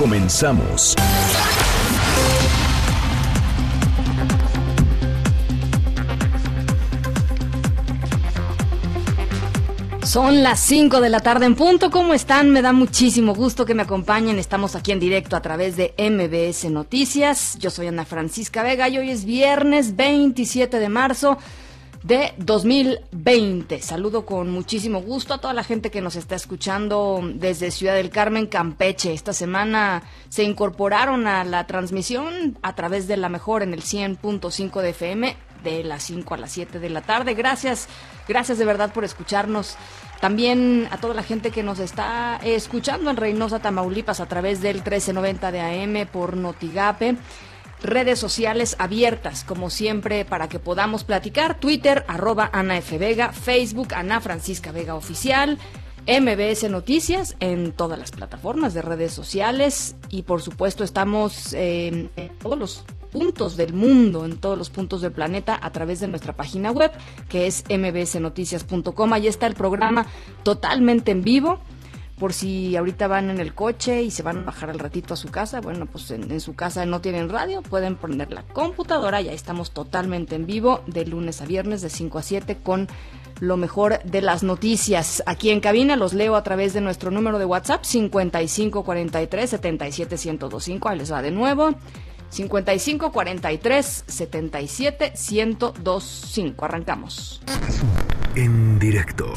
Comenzamos. Son las 5 de la tarde en punto. ¿Cómo están? Me da muchísimo gusto que me acompañen. Estamos aquí en directo a través de MBS Noticias. Yo soy Ana Francisca Vega y hoy es viernes 27 de marzo de 2020. Saludo con muchísimo gusto a toda la gente que nos está escuchando desde Ciudad del Carmen, Campeche. Esta semana se incorporaron a la transmisión a través de la mejor en el 100.5 de FM de las 5 a las 7 de la tarde. Gracias, gracias de verdad por escucharnos. También a toda la gente que nos está escuchando en Reynosa, Tamaulipas a través del 1390 de AM por Notigape redes sociales abiertas, como siempre, para que podamos platicar. Twitter, arroba Ana F. Vega, Facebook, Ana Francisca Vega Oficial, MBS Noticias en todas las plataformas de redes sociales y por supuesto estamos eh, en todos los puntos del mundo, en todos los puntos del planeta a través de nuestra página web que es mbsnoticias.com. Ahí está el programa totalmente en vivo por si ahorita van en el coche y se van a bajar al ratito a su casa, bueno, pues en, su casa no tienen radio, pueden poner la computadora y ahí estamos totalmente en vivo de lunes a viernes de 5 a 7 con lo mejor de las noticias. Aquí en cabina los leo a través de nuestro número de WhatsApp 5543 77125, ahí les va de nuevo. 55 43 77 1025. Arrancamos. En directo.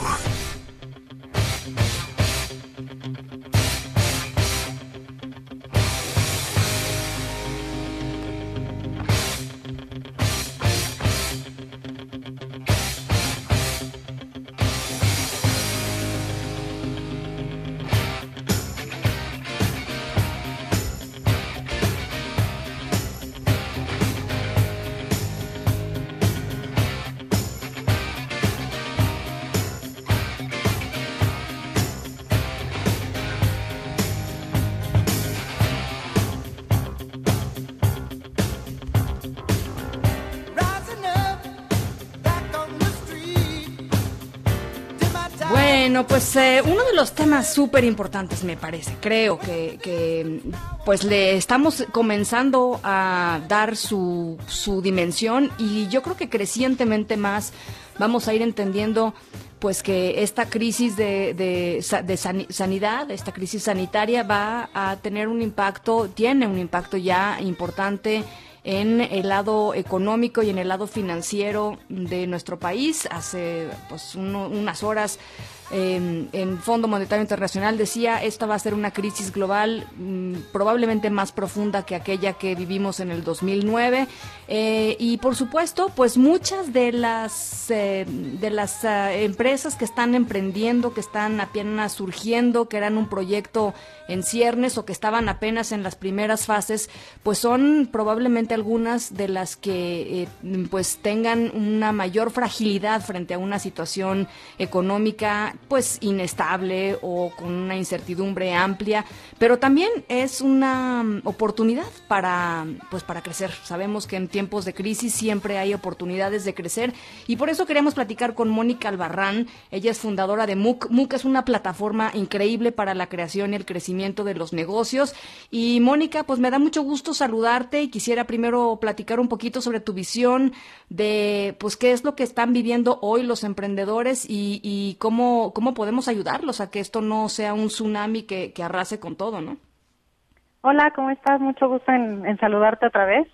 Pues eh, uno de los temas súper importantes me parece, creo que, que, pues le estamos comenzando a dar su, su dimensión y yo creo que crecientemente más vamos a ir entendiendo pues que esta crisis de, de, sanidad, esta crisis sanitaria va a tener un impacto, tiene un impacto ya importante en el lado económico y en el lado financiero de nuestro país. Hace pues uno, unas horas eh, en Fondo Monetario Internacional decía esta va a ser una crisis global mmm, probablemente más profunda que aquella que vivimos en el 2009 eh, y por supuesto pues muchas de las eh, de las uh, empresas que están emprendiendo que están apenas surgiendo que eran un proyecto en ciernes o que estaban apenas en las primeras fases pues son probablemente algunas de las que eh, pues tengan una mayor fragilidad frente a una situación económica pues inestable o con una incertidumbre amplia, pero también es una oportunidad para pues para crecer. Sabemos que en tiempos de crisis siempre hay oportunidades de crecer y por eso queremos platicar con Mónica Albarrán. Ella es fundadora de MOOC. MOOC es una plataforma increíble para la creación y el crecimiento de los negocios. Y Mónica, pues me da mucho gusto saludarte y quisiera primero platicar un poquito sobre tu visión de pues qué es lo que están viviendo hoy los emprendedores y, y cómo cómo podemos ayudarlos a que esto no sea un tsunami que, arrase con todo, ¿no? Hola, ¿cómo estás? Mucho gusto en, saludarte otra vez.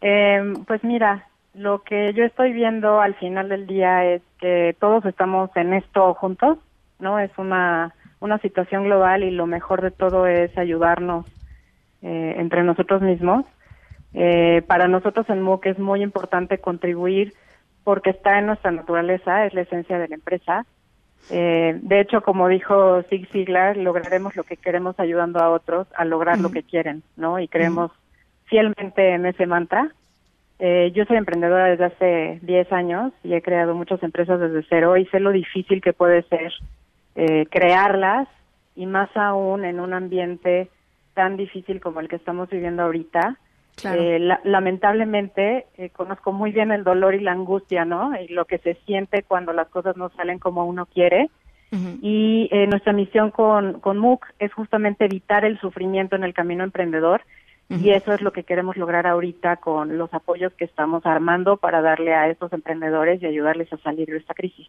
Eh, pues mira, lo que yo estoy viendo al final del día es que todos estamos en esto juntos, ¿no? Es una, una situación global y lo mejor de todo es ayudarnos eh, entre nosotros mismos. Eh, para nosotros en MOOC es muy importante contribuir porque está en nuestra naturaleza, es la esencia de la empresa, Eh, de hecho, como dijo Zig Ziglar, lograremos lo que queremos ayudando a otros a lograr lo que quieren, ¿no? Y creemos fielmente en ese mantra. Eh, yo soy emprendedora desde hace 10 años y he creado muchas empresas desde cero y sé lo difícil que puede ser eh, crearlas y más aún en un ambiente tan difícil como el que estamos viviendo ahorita. Eh, lamentablemente eh, conozco muy bien el dolor y la angustia, ¿no? Y lo que se siente cuando las cosas no salen como uno quiere. Y eh, nuestra misión con, con MOOC es justamente evitar el sufrimiento en el camino emprendedor. Y eso es lo que queremos lograr ahorita con los apoyos que estamos armando para darle a estos emprendedores y ayudarles a salir de esta crisis.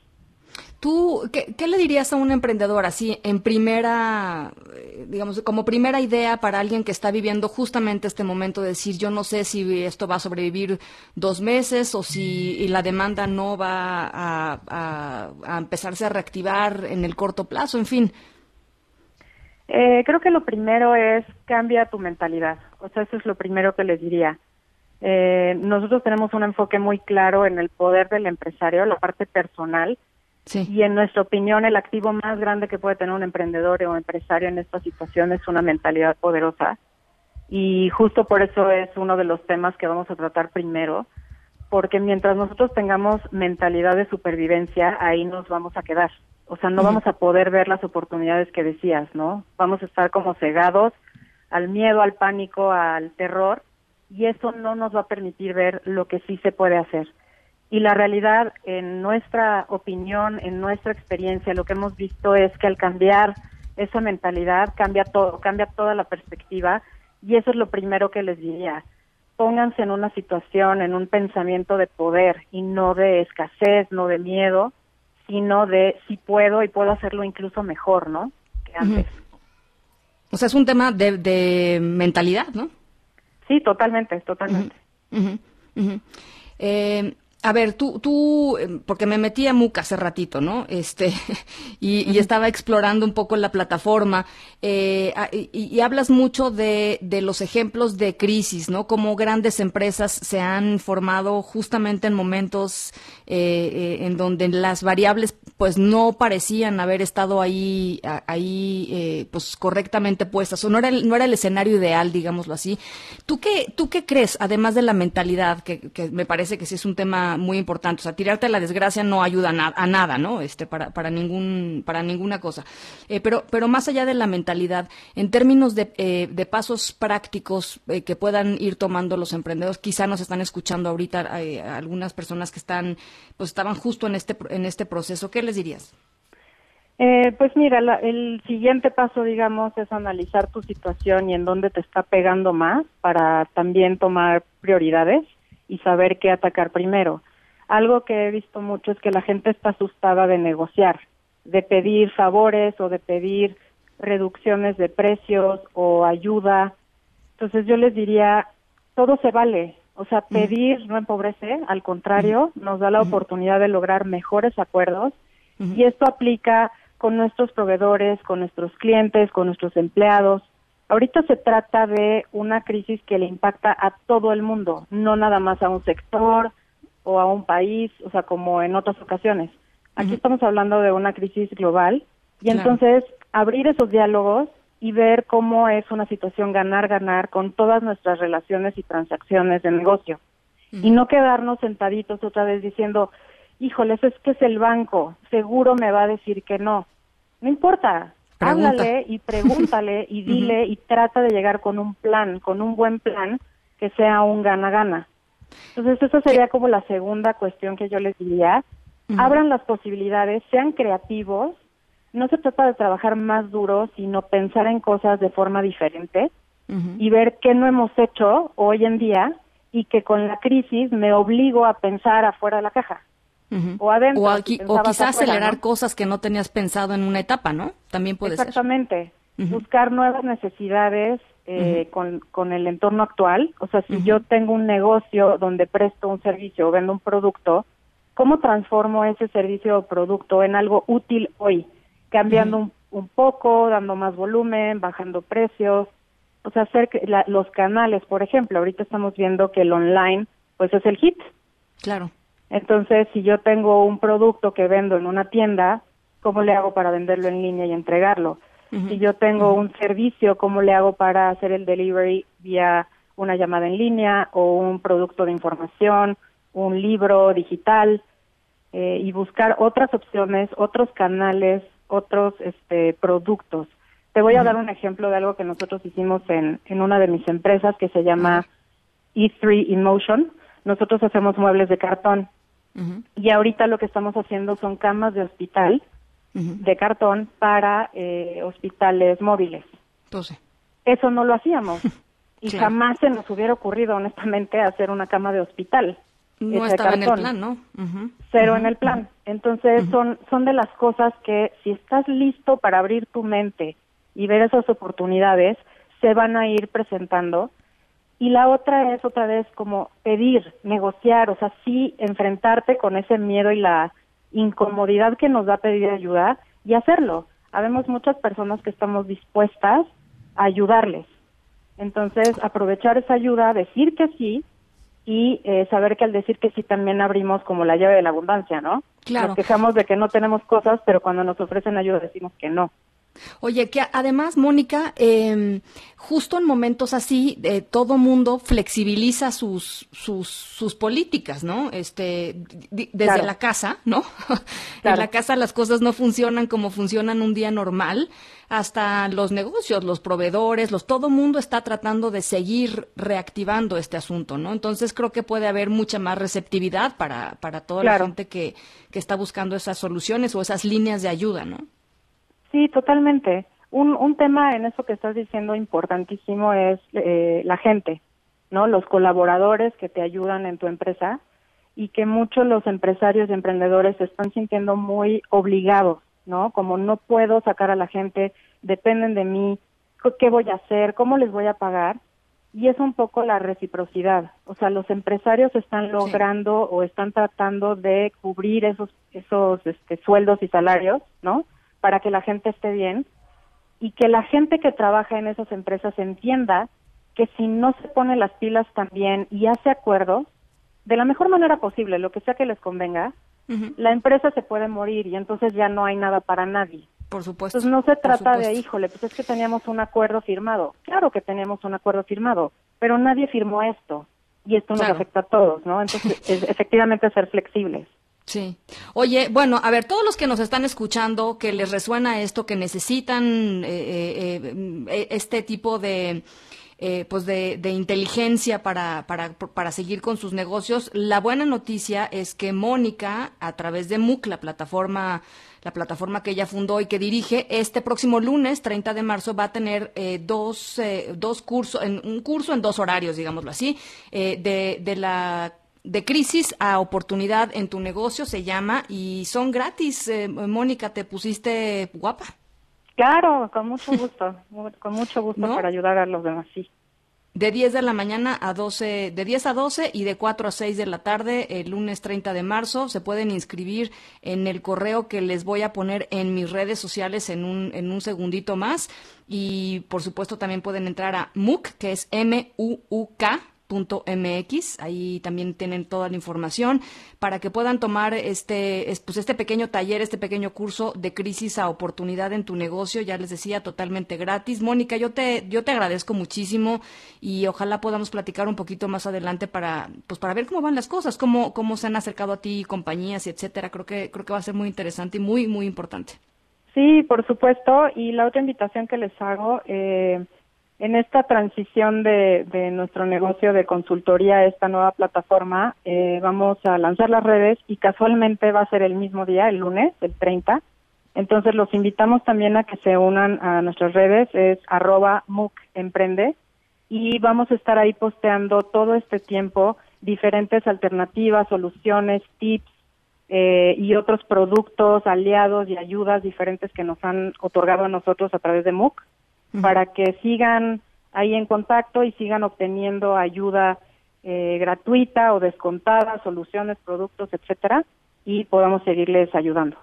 ¿Tú qué, le dirías a un emprendedor así, en primera, eh, digamos, como primera idea para alguien que está viviendo justamente este momento de decir, yo no sé si esto va a sobrevivir dos meses o si la demanda no va a, empezarse a reactivar en el corto plazo, en fin? Eh, creo que lo primero es cambia tu mentalidad. O sea, eso es lo primero que les diría. Eh, nosotros tenemos un enfoque muy claro en el poder del empresario, la parte personal y en nuestra opinión, el activo más grande que puede tener un emprendedor o empresario en esta situación es una mentalidad poderosa. Y justo por eso es uno de los temas que vamos a tratar primero, porque mientras nosotros tengamos mentalidad de supervivencia, ahí nos vamos a quedar. O sea, no vamos a poder ver las oportunidades que decías, ¿no? Vamos a estar como cegados al miedo, al pánico, al terror, y eso no nos va a permitir ver lo que sí se puede hacer. Y la realidad, en nuestra opinión, en nuestra experiencia, lo que hemos visto es que al cambiar esa mentalidad cambia todo, cambia toda la perspectiva y eso es lo primero que les diría. Pónganse en una situación, en un pensamiento de poder y no de escasez, no de miedo, sino de si puedo y puedo hacerlo incluso mejor, ¿no? Que antes. O sea, es un tema de, mentalidad, ¿no? Sí, totalmente, totalmente. Eh, a ver, tú, tú, em, porque me metí a MOOC hace ratito, ¿no? Este, y, estaba explorando un poco la plataforma, eh, y, hablas mucho de, de, los ejemplos de crisis, ¿no? Cómo grandes empresas se han formado justamente en momentos eh, eh, en donde las variables, pues, no parecían haber estado ahí, ahí, pues, correctamente puestas, o no era, el, no era el escenario ideal, digámoslo así. ¿Tú qué, tú qué crees, además de la mentalidad, que, que me parece que sí es un tema muy importante. O sea, tirarte a la desgracia no ayuda a, nada, ¿no? Este, para, para, ningún, para ninguna cosa. Eh, pero, pero más allá de la mentalidad, en términos de, eh, de pasos prácticos eh, que puedan ir tomando los emprendedores, quizá nos están escuchando ahorita algunas personas que están, pues estaban justo en este, en este proceso. ¿Qué les dirías? pues mira, el siguiente paso, digamos, es analizar tu situación y en dónde te está pegando más para también tomar prioridades y saber qué atacar primero. Algo que he visto mucho es que la gente está asustada de negociar, de pedir favores o de pedir reducciones de precios o ayuda. Entonces yo les diría, todo se vale. O sea, pedir no empobrece, al contrario, nos da la oportunidad de lograr mejores acuerdos y esto aplica con nuestros proveedores, con nuestros clientes, con nuestros empleados. Ahorita se trata de una crisis que le impacta a todo el mundo, no nada más a un sector o a un país, o sea, como en otras ocasiones. Aquí estamos hablando de una crisis global y entonces abrir esos diálogos y ver cómo es una situación ganar-ganar con todas nuestras relaciones y transacciones de negocio. Y no quedarnos sentaditos otra vez diciendo, híjoles, es que es el banco, seguro me va a decir que no. No importa, háblale y pregúntale y dile y trata de llegar con un plan, con un buen plan que sea un gana-gana. Entonces, esa sería como la segunda cuestión que yo les diría. Abran las posibilidades, sean creativos. No se trata de trabajar más duro, sino pensar en cosas de forma diferente y ver qué no hemos hecho hoy en día y que con la crisis me obligo a pensar afuera de la caja o adentro. O, quizás acelerar cosas que no tenías pensado en una etapa, ¿no? También puede ser. Exactamente. Buscar nuevas necesidades eh, con, con el entorno actual. O sea, si yo tengo un negocio donde presto un servicio o vendo un producto, ¿cómo transformo ese servicio o producto en algo útil hoy? Cambiando un, un, poco, dando más volumen, bajando precios. O sea, hacer que los canales, por ejemplo, ahorita estamos viendo que el online, pues es el hit. Claro. Entonces, si yo tengo un producto que vendo en una tienda, ¿cómo le hago para venderlo en línea y entregarlo? Si yo tengo un servicio, ¿cómo le hago para hacer el delivery vía una llamada en línea o un producto de información, un libro digital? Eh, y buscar otras opciones, otros canales, otros este, productos. Te voy a dar un ejemplo de algo que nosotros hicimos en, en una de mis empresas que se llama E3 Emotion. Nosotros hacemos muebles de cartón y ahorita lo que estamos haciendo son camas de hospital de cartón para eh, hospitales móviles. Entonces. Eso no lo hacíamos y jamás se nos hubiera ocurrido honestamente hacer una cama de hospital. No estaba en el plan, ¿no? Cero en el plan. Entonces son, son de las cosas que si estás listo para abrir tu mente y ver esas oportunidades, se van a ir presentando. Y la otra es otra vez como pedir, negociar, o sea, sí enfrentarte con ese miedo y la incomodidad que nos da pedir ayuda y hacerlo. Habemos muchas personas que estamos dispuestas a ayudarles. Entonces, aprovechar esa ayuda, decir que sí y eh, saber que al decir que sí también abrimos como la llave de la abundancia, ¿no? Claro. Nos quejamos de que no tenemos cosas, pero cuando nos ofrecen ayuda decimos que no. Oye, que además, Mónica, eh, justo en momentos así, eh, todo mundo flexibiliza sus, sus, sus políticas, ¿no? Este, desde la casa, ¿no? en la casa las cosas no funcionan como funcionan un día normal, hasta los negocios, los proveedores, los, todo mundo está tratando de seguir reactivando este asunto, ¿no? Entonces creo que puede haber mucha más receptividad para, para toda la gente que, que está buscando esas soluciones o esas líneas de ayuda, ¿no? Sí, totalmente. Un, un tema en eso que estás diciendo importantísimo es eh, la gente, ¿no? Los colaboradores que te ayudan en tu empresa y que muchos los empresarios y emprendedores se están sintiendo muy obligados, ¿no? Como no puedo sacar a la gente, dependen de mí, ¿qué voy a hacer? ¿Cómo les voy a pagar? Y es un poco la reciprocidad. O sea, los empresarios están logrando o están tratando de cubrir esos, esos este, sueldos y salarios, ¿no? Para que la gente esté bien y que la gente que trabaja en esas empresas entienda que si no se pone las pilas también y hace acuerdos, de la mejor manera posible, lo que sea que les convenga, la empresa se puede morir y entonces ya no hay nada para nadie. Por supuesto. Entonces no se trata de, híjole, pues es que teníamos un acuerdo firmado. Claro que teníamos un acuerdo firmado, pero nadie firmó esto y esto nos afecta a todos, ¿no? Entonces, es, efectivamente ser flexibles. Sí. Oye, bueno, a ver, todos los que nos están escuchando, que les resuena esto, que necesitan eh, eh, eh, este tipo de, pues de, inteligencia para, para, para, seguir con sus negocios, la buena noticia es que Mónica, a través de MOOC, la plataforma la plataforma que ella fundó y que dirige, este próximo lunes, 30 de marzo, va a tener dos, dos cursos, un curso en dos horarios, digámoslo así, de, de la de crisis a oportunidad en tu negocio se llama y son gratis. Eh, Mónica, te pusiste guapa. Claro, con mucho gusto, con mucho gusto para ayudar a los demás, sí. De 10 de la mañana a 12, de 10 a 12 y de 4 a 6 de la tarde, el lunes 30 de marzo. Se pueden inscribir en el correo que les voy a poner en mis redes sociales en un, en un segundito más. Y por supuesto también pueden entrar a MUC, que es M-U-U-K, mx ahí también tienen toda la información para que puedan tomar este pues este pequeño taller, este pequeño curso de crisis a oportunidad en tu negocio, ya les decía, totalmente gratis. Mónica, yo te yo te agradezco muchísimo y ojalá podamos platicar un poquito más adelante para pues para ver cómo van las cosas, cómo cómo se han acercado a ti compañías y etcétera. Creo que creo que va a ser muy interesante y muy muy importante. Sí, por supuesto. Y la otra invitación que les hago, eh, en esta transición de, nuestro negocio de consultoría a esta nueva plataforma, eh, vamos a lanzar las redes y casualmente va a ser el mismo día, el lunes, el 30. Entonces los invitamos también a que se unan a nuestras redes, es arroba MUC Emprende y vamos a estar ahí posteando todo este tiempo diferentes alternativas, soluciones, tips eh, y otros productos, aliados y ayudas diferentes que nos han otorgado a nosotros a través de Para que sigan ahí en contacto y sigan obteniendo ayuda eh, gratuita o descontada, soluciones, productos, etcétera, y podamos seguirles ayudando.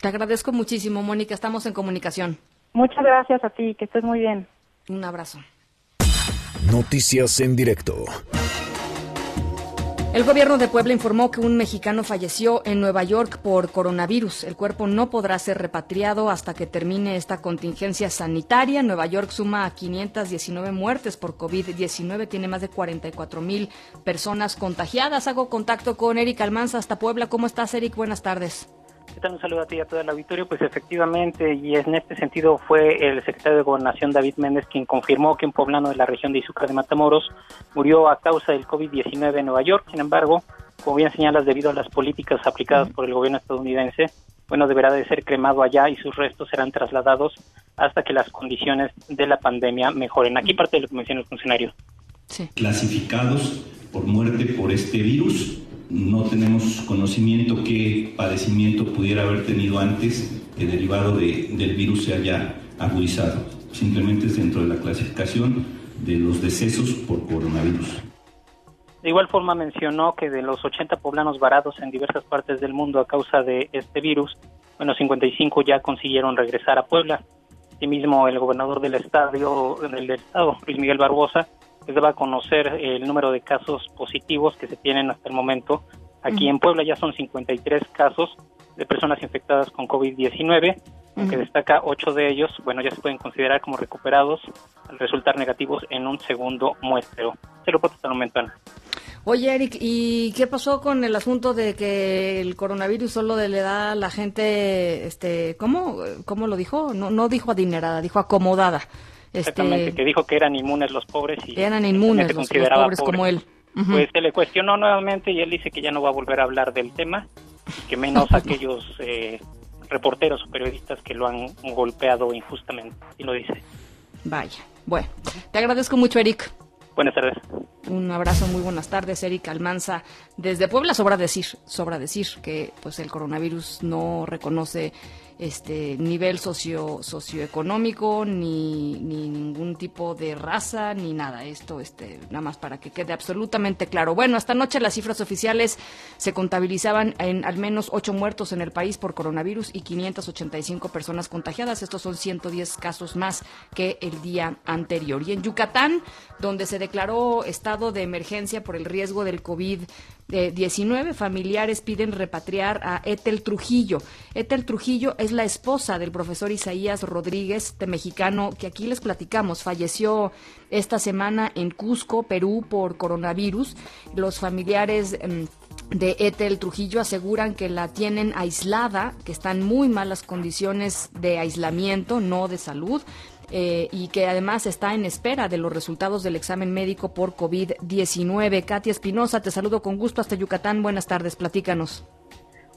Te agradezco muchísimo, Mónica. Estamos en comunicación. Muchas gracias a ti. Que estés muy bien. Un abrazo. Noticias en directo. El gobierno de Puebla informó que un mexicano falleció en Nueva York por coronavirus. El cuerpo no podrá ser repatriado hasta que termine esta contingencia sanitaria. Nueva York suma 519 muertes por COVID-19, tiene más de 44 mil personas contagiadas. Hago contacto con Eric Almanza hasta Puebla. ¿Cómo estás, Eric? Buenas tardes. ¿Qué tal? Un saludo a ti y a todo el auditorio. Pues efectivamente, y en este sentido fue el secretario de Gobernación David Méndez quien confirmó que un poblano de la región de Izúcar de Matamoros murió a causa del COVID-19 en Nueva York. Sin embargo, como bien señalas, debido a las políticas aplicadas por el gobierno estadounidense, bueno, deberá de ser cremado allá y sus restos serán trasladados hasta que las condiciones de la pandemia mejoren. Aquí parte de lo que menciona el funcionario. Sí. Clasificados por muerte por este virus no tenemos conocimiento qué padecimiento pudiera haber tenido antes que derivado de, del virus se haya agudizado. Simplemente es dentro de la clasificación de los decesos por coronavirus. De igual forma mencionó que de los 80 poblanos varados en diversas partes del mundo a causa de este virus, bueno, 55 ya consiguieron regresar a Puebla. Asimismo, el gobernador del estado, del estado, Luis Miguel Barbosa, se deba conocer el número de casos positivos que se tienen hasta el momento. Aquí en Puebla ya son 53 casos de personas infectadas con COVID-19, aunque destaca 8 de ellos, bueno, ya se pueden considerar como recuperados al resultar negativos en un segundo muestreo. Se lo puedo hasta el momento, Ana. Oye, Eric, ¿y qué pasó con el asunto de que el coronavirus solo le da a la gente, este, ¿cómo, cómo lo dijo? No, no dijo adinerada, dijo acomodada. Exactamente, este, que dijo que eran inmunes los pobres y eran inmunes los, pobres como él. Pues se le cuestionó nuevamente y él dice que ya no va a volver a hablar del tema, que menos aquellos eh, reporteros o periodistas que lo han golpeado injustamente, y lo dice. Vaya, bueno, te agradezco mucho, Eric. Buenas tardes. Un abrazo, muy buenas tardes, Eric Almanza. Desde Puebla sobra decir, sobra decir que pues el coronavirus no reconoce este nivel socio socioeconómico ni, ni ningún tipo de raza ni nada. Esto este nada más para que quede absolutamente claro. Bueno esta noche las cifras oficiales se contabilizaban en al menos ocho muertos en el país por coronavirus y 585 personas contagiadas. Estos son 110 casos más que el día anterior. Y en Yucatán donde se declaró estado de emergencia por el riesgo del COVID 19 familiares piden repatriar a Etel Trujillo. Etel Trujillo es la esposa del profesor Isaías Rodríguez, de mexicano, que aquí les platicamos, falleció esta semana en Cusco, Perú, por coronavirus. Los familiares em, de Etel Trujillo aseguran que la tienen aislada, que están muy malas condiciones de aislamiento, no de salud. Eh, y que además está en espera de los resultados del examen médico por COVID-19. Katia Espinosa, te saludo con gusto hasta Yucatán. Buenas tardes, platícanos.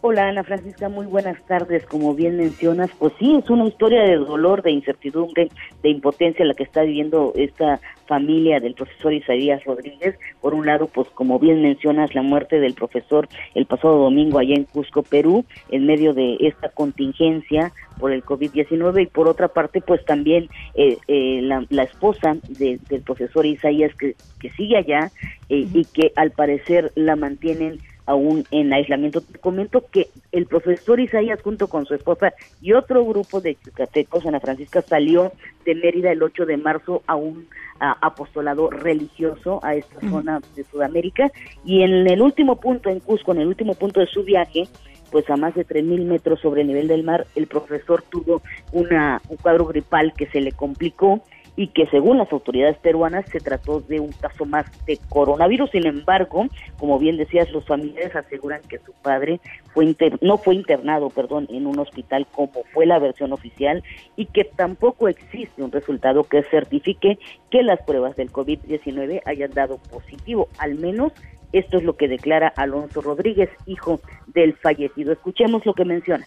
Hola Ana Francisca, muy buenas tardes. Como bien mencionas, pues sí, es una historia de dolor, de incertidumbre, de impotencia la que está viviendo esta familia del profesor Isaías Rodríguez. Por un lado, pues como bien mencionas, la muerte del profesor el pasado domingo allá en Cusco, Perú, en medio de esta contingencia por el COVID-19 y por otra parte, pues también eh, eh, la, esposa del profesor Isaías que, que sigue allá eh, y que al parecer la mantienen aún en aislamiento. Te comento que el profesor Isaías junto con su esposa y otro grupo de yucatecos, Ana Francisca, salió de Mérida el 8 de marzo a un apostolado religioso a esta zona de Sudamérica. Y en el último punto, en Cusco, en el último punto de su viaje, pues a más de 3.000 metros sobre el nivel del mar, el profesor tuvo una, un cuadro gripal que se le complicó y que según las autoridades peruanas se trató de un caso más de coronavirus. Sin embargo, como bien decías, los familiares aseguran que su padre fue no fue internado, perdón, en un hospital como fue la versión oficial y que tampoco existe un resultado que certifique que las pruebas del COVID-19 hayan dado positivo, al menos esto es lo que declara Alonso Rodríguez, hijo del fallecido. Escuchemos lo que menciona.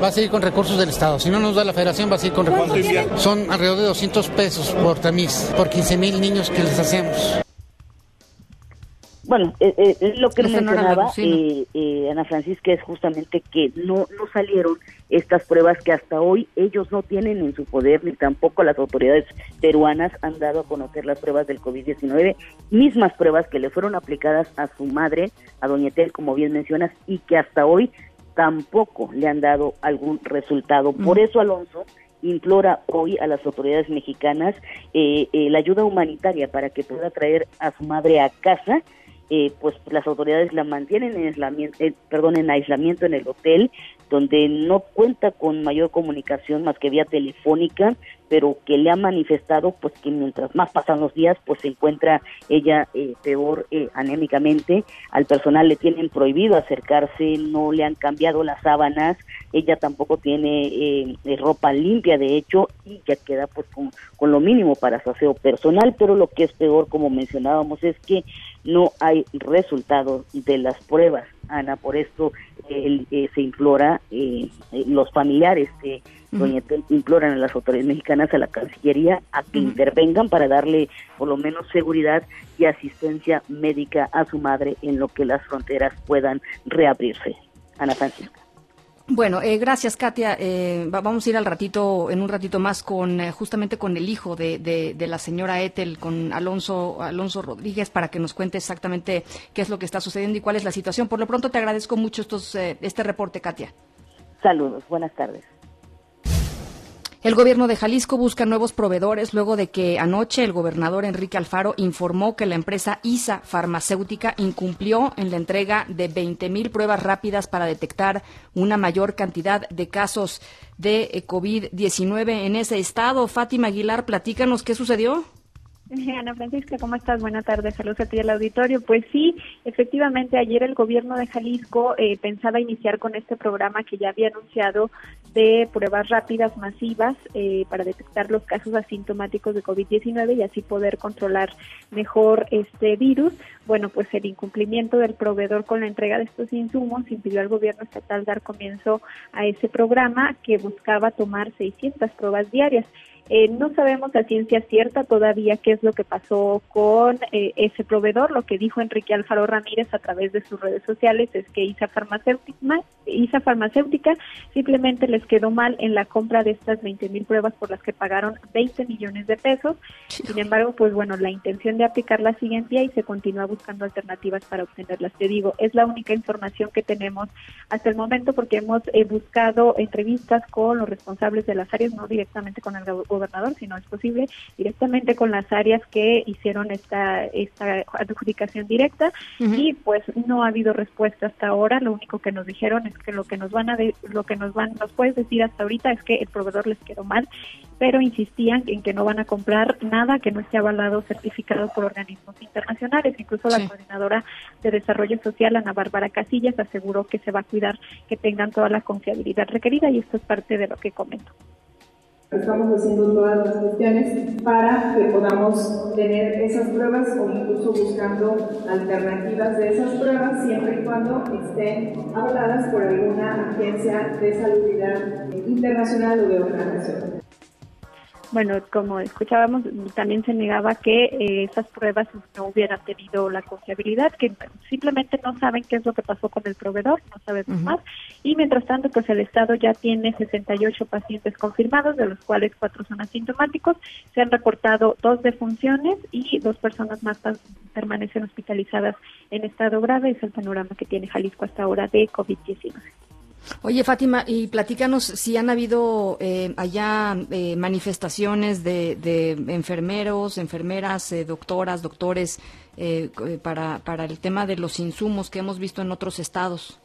Va a seguir con recursos del Estado. Si no nos da la federación, va a seguir con recursos. Son alrededor de 200 pesos por tamiz, por 15 mil niños que les hacemos. Bueno, eh, eh, lo que mencionaba eh, eh, Ana Francisca es justamente que no, no salieron estas pruebas que hasta hoy ellos no tienen en su poder, ni tampoco las autoridades peruanas han dado a conocer las pruebas del COVID-19, mismas pruebas que le fueron aplicadas a su madre, a Doña Tel, como bien mencionas, y que hasta hoy tampoco le han dado algún resultado. Por eso, Alonso, implora hoy a las autoridades mexicanas eh, eh, la ayuda humanitaria para que pueda traer a su madre a casa. Eh, pues las autoridades la mantienen en aislamiento, eh, perdón, en aislamiento en el hotel, donde no cuenta con mayor comunicación más que vía telefónica, pero que le ha manifestado pues que mientras más pasan los días pues se encuentra ella eh, peor anémicamente al personal le tienen prohibido acercarse no le han cambiado las sábanas ella tampoco tiene ropa limpia de hecho y ya queda pues con, con lo mínimo para su aseo personal pero lo que es peor como mencionábamos es que no hay resultados de las pruebas, Ana. Por esto eh, se implora, eh, eh, los familiares de Doña imploran a las autoridades mexicanas, a la Cancillería, a que intervengan para darle por lo menos seguridad y asistencia médica a su madre en lo que las fronteras puedan reabrirse. Ana Francisca. Bueno, eh, gracias Katia. Eh, vamos a ir al ratito, en un ratito más, con eh, justamente con el hijo de, de, la señora Ethel, con Alonso Alonso Rodríguez, para que nos cuente exactamente qué es lo que está sucediendo y cuál es la situación. Por lo pronto te agradezco mucho estos, este reporte, Katia. Saludos, buenas tardes. El gobierno de Jalisco busca nuevos proveedores luego de que anoche el gobernador Enrique Alfaro informó que la empresa ISA Farmacéutica incumplió en la entrega de 20.000 pruebas rápidas para detectar una mayor cantidad de casos de eh, COVID-19 en ese estado. Fátima Aguilar, platícanos qué sucedió. Ana Francisca, ¿cómo estás? Buenas tardes, saludos a ti al auditorio. Pues sí, efectivamente, ayer el gobierno de Jalisco eh, pensaba iniciar con este programa que ya había anunciado de pruebas rápidas masivas eh, para detectar los casos asintomáticos de COVID-19 y así poder controlar mejor este virus. Bueno, pues el incumplimiento del proveedor con la entrega de estos insumos impidió al gobierno estatal dar comienzo a ese programa que buscaba tomar 600 pruebas diarias. Eh, no sabemos a ciencia cierta todavía qué es lo que pasó con eh, ese proveedor. Lo que dijo Enrique Alfaro Ramírez a través de sus redes sociales es que ISA Farmacéutica, ISA Farmacéutica simplemente les quedó mal en la compra de estas 20 mil pruebas por las que pagaron 20 millones de pesos. Sin embargo, pues bueno, la intención de aplicarla sigue en pie y se continúa buscando alternativas para obtenerlas. Te digo, es la única información que tenemos hasta el momento porque hemos eh, buscado entrevistas con los responsables de las áreas, no directamente con el gobierno gobernador, si no es posible, directamente con las áreas que hicieron esta, esta adjudicación directa y pues no ha habido respuesta hasta ahora. Lo único que nos dijeron es que lo que nos van a lo que nos van nos puedes decir hasta ahorita es que el proveedor les quedó mal, pero insistían en que no van a comprar nada que no esté avalado certificado por organismos internacionales. Incluso la coordinadora de desarrollo social, Ana Bárbara Casillas, aseguró que se va a cuidar que tengan toda la confiabilidad requerida y esto es parte de lo que comento. Estamos haciendo todas las cuestiones para que podamos tener esas pruebas o incluso buscando alternativas de esas pruebas siempre y cuando estén avaladas por alguna agencia de salubridad internacional o de otra nación. Bueno, como escuchábamos, también se negaba que eh, esas pruebas no hubieran tenido la confiabilidad, que simplemente no saben qué es lo que pasó con el proveedor, no sabemos más. Y mientras tanto, pues el Estado ya tiene 68 pacientes confirmados, de los cuales cuatro son asintomáticos. Se han reportado dos defunciones y dos personas más permanecen hospitalizadas en estado grave. Es el panorama que tiene Jalisco hasta ahora de COVID-19. Oye, Fátima, y platícanos si han habido eh, allá eh, manifestaciones de, de, enfermeros, enfermeras, eh, doctoras, doctores para, para el tema de los insumos que hemos visto en otros estados.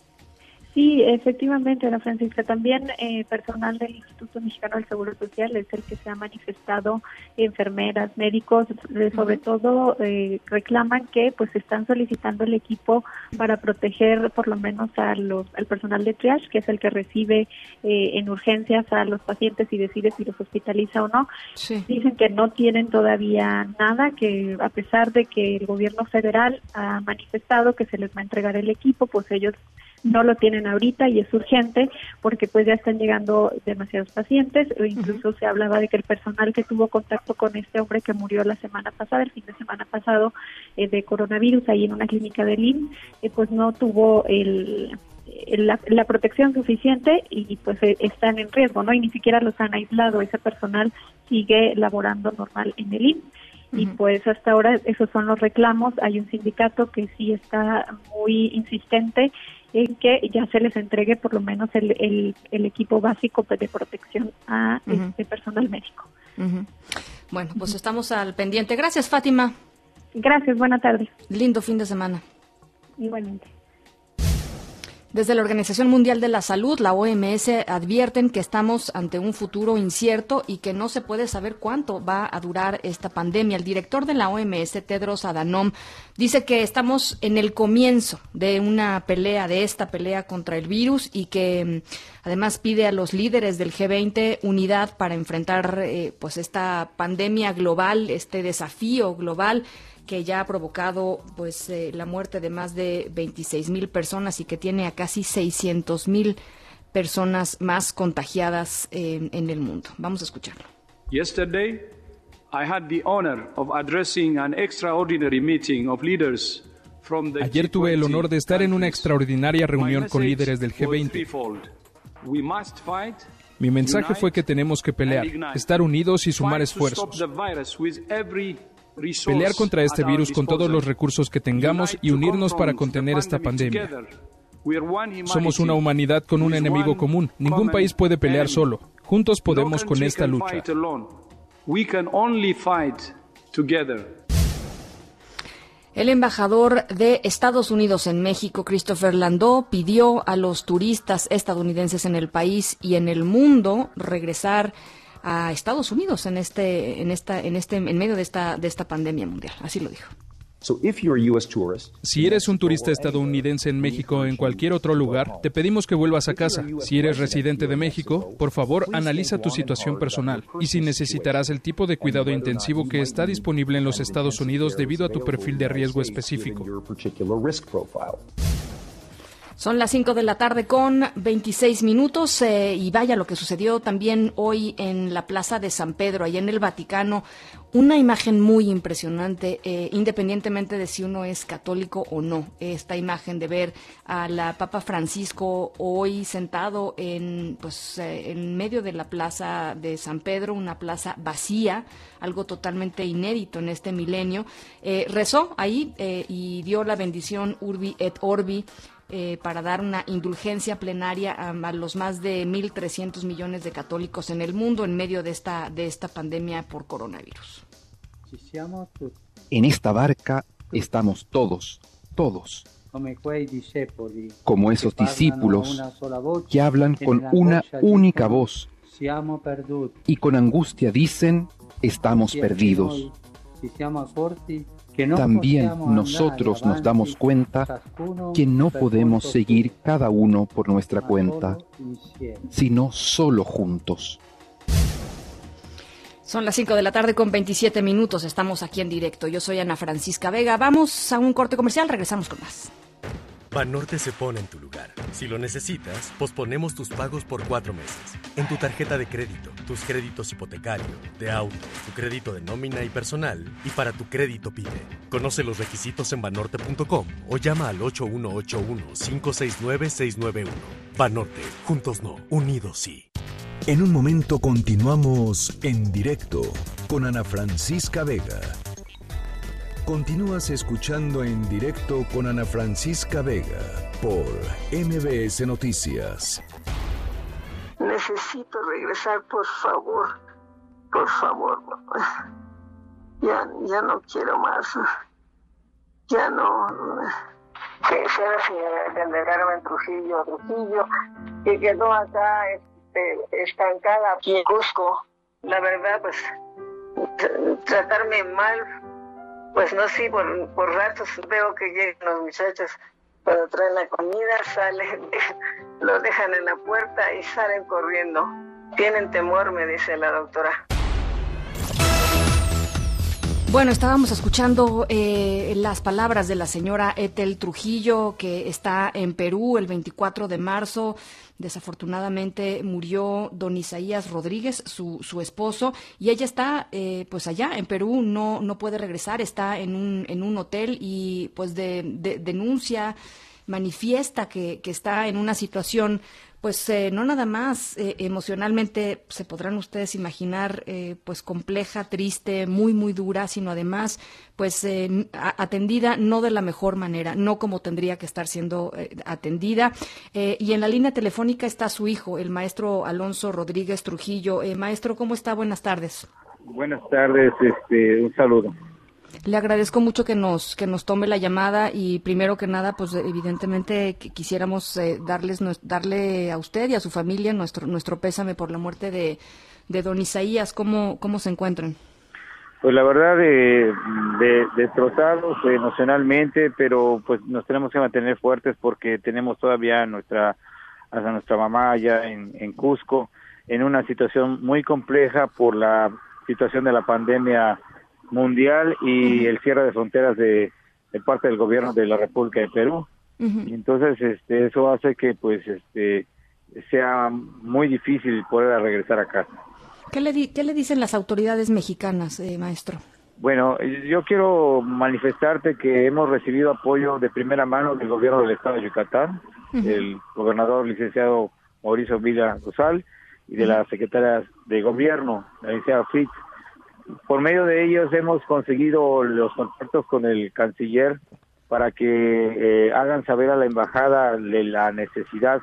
Sí, efectivamente, Ana Francisca. También eh, personal del Instituto Mexicano del Seguro Social es el que se ha manifestado, enfermeras, médicos, sobre todo eh, reclaman que pues están solicitando el equipo para proteger por lo menos a los, al personal de triage, que es el que recibe eh, en urgencias a los pacientes y decide si los hospitaliza o no. Dicen que no tienen todavía nada, que a pesar de que el gobierno federal ha manifestado que se les va a entregar el equipo, pues ellos no lo tienen ahorita y es urgente porque pues ya están llegando demasiados pacientes o incluso se hablaba de que el personal que tuvo contacto con este hombre que murió la semana pasada, el fin de semana pasado eh, de coronavirus ahí en una clínica de LIM, eh, pues no tuvo el la, protección suficiente y pues eh, están en riesgo, ¿no? Y ni siquiera los han aislado, ese personal sigue laborando normal en el IMSS. Y pues hasta ahora esos son los reclamos. Hay un sindicato que sí está muy insistente en que ya se les entregue por lo menos el, el, equipo básico de protección a este personal médico. Bueno, pues estamos al pendiente. Gracias, Fátima. Gracias, buena tarde. Lindo fin de semana. Igualmente. Desde la Organización Mundial de la Salud, la OMS, advierten que estamos ante un futuro incierto y que no se puede saber cuánto va a durar esta pandemia. El director de la OMS, Tedros Adhanom, dice que estamos en el comienzo de una pelea, de esta pelea contra el virus y que mm, además pide a los líderes del G20 unidad para enfrentar eh, pues esta pandemia global, este desafío global que ya ha provocado pues eh, la muerte de más de 26 mil personas y que tiene a casi 600 mil personas más contagiadas eh, en el mundo. Vamos a escucharlo. Yesterday, I had the honor of addressing an extraordinary meeting of leaders from the Ayer tuve el honor de estar en una extraordinaria reunión con líderes del G20. Mi mensaje fue que tenemos que pelear, estar unidos y sumar esfuerzos. Pelear contra este virus con todos los recursos que tengamos y unirnos para contener esta pandemia. Somos una humanidad con un enemigo común. Ningún país puede pelear solo. Juntos podemos con esta lucha. El embajador de Estados Unidos en México, Christopher Landau, pidió a los turistas estadounidenses en el país y en el mundo regresar a Estados Unidos en este, en esta, en este, en medio de esta, de esta pandemia mundial. Así lo dijo. Si eres un turista estadounidense en México o en cualquier otro lugar, te pedimos que vuelvas a casa. Si eres residente de México, por favor, analiza tu situación personal y si necesitarás el tipo de cuidado intensivo que está disponible en los Estados Unidos debido a tu perfil de riesgo específico. Son las 5 de la tarde con 26 minutos eh, y vaya lo que sucedió también hoy en la Plaza de San Pedro, allá en el Vaticano. Una imagen muy impresionante, eh, independientemente de si uno es católico o no. Esta imagen de ver a la Papa Francisco hoy sentado en, pues, eh, en medio de la Plaza de San Pedro, una plaza vacía, algo totalmente inédito en este milenio. rezó ahí y dio la bendición Urbi et Orbi eh, para dar una indulgencia plenaria a, los más de 1.300 millones de católicos en el mundo en medio de esta, de esta pandemia por coronavirus. En esta barca estamos todos, todos, como esos discípulos que hablan con una única voz y con angustia dicen, estamos perdidos. También nosotros nos damos cuenta que no podemos seguir cada uno por nuestra cuenta, sino solo juntos. Son las 5 de la tarde con 27 minutos. Estamos aquí en directo. Yo soy Ana Francisca Vega. Vamos a un corte comercial. Regresamos con más. Banorte se pone en tu lugar. Si lo necesitas, posponemos tus pagos por cuatro meses. En tu tarjeta de crédito, tus créditos hipotecario, de auto, tu crédito de nómina y personal, y para tu crédito PYME. Conoce los requisitos en banorte.com o llama al 8181-569-691. Banorte, juntos no, unidos sí. En un momento continuamos en directo con Ana Francisca Vega. Continúas escuchando en directo con Ana Francisca Vega por MBS Noticias. Necesito regresar, por favor. Por favor. Ya, ya no quiero más. Ya no. Que sea la señora de Carmen Trujillo, Trujillo, que quedó acá este, estancada aquí en Cusco. La verdad, pues, tratarme mal pues no, sí, por, por ratos veo que llegan los muchachos cuando traen la comida, salen, lo dejan en la puerta y salen corriendo. Tienen temor, me dice la doctora. Bueno, estábamos escuchando eh, las palabras de la señora Etel Trujillo, que está en Perú el 24 de marzo. Desafortunadamente murió don Isaías Rodríguez, su, su esposo, y ella está eh, pues allá en Perú, no, no puede regresar, está en un, en un hotel y pues de, denuncia, manifiesta que, que está en una situación pues eh, no nada más eh, emocionalmente se podrán ustedes imaginar eh, pues compleja, triste, muy muy dura, sino además pues atendida no de la mejor manera, no como tendría que estar siendo atendida. y en la línea telefónica está su hijo, el maestro Alonso Rodríguez Trujillo. maestro, ¿cómo está? Buenas tardes. Buenas tardes, este, un saludo. Le agradezco mucho que nos que nos tome la llamada y primero que nada, pues evidentemente quisiéramos eh, darles darle a usted y a su familia nuestro nuestro pésame por la muerte de, de don Isaías. ¿Cómo cómo se encuentran? Pues la verdad, de, de, destrozados emocionalmente, pero pues nos tenemos que mantener fuertes porque tenemos todavía nuestra a nuestra mamá allá en Cusco en una situación muy compleja por la situación de la pandemia mundial y el cierre de fronteras de, parte del gobierno de la República de Perú. y entonces este, eso hace que pues este sea muy difícil poder regresar a casa. ¿Qué le, ¿Qué le dicen las autoridades mexicanas, eh, maestro? Bueno, yo quiero manifestarte que hemos recibido apoyo de primera mano del gobierno del estado de Yucatán, el gobernador licenciado Mauricio Villa Rosal y de la secretaria de gobierno, la licenciada Fitz, por medio de ellos hemos conseguido los contactos con el canciller para que eh, hagan saber a la embajada de la necesidad,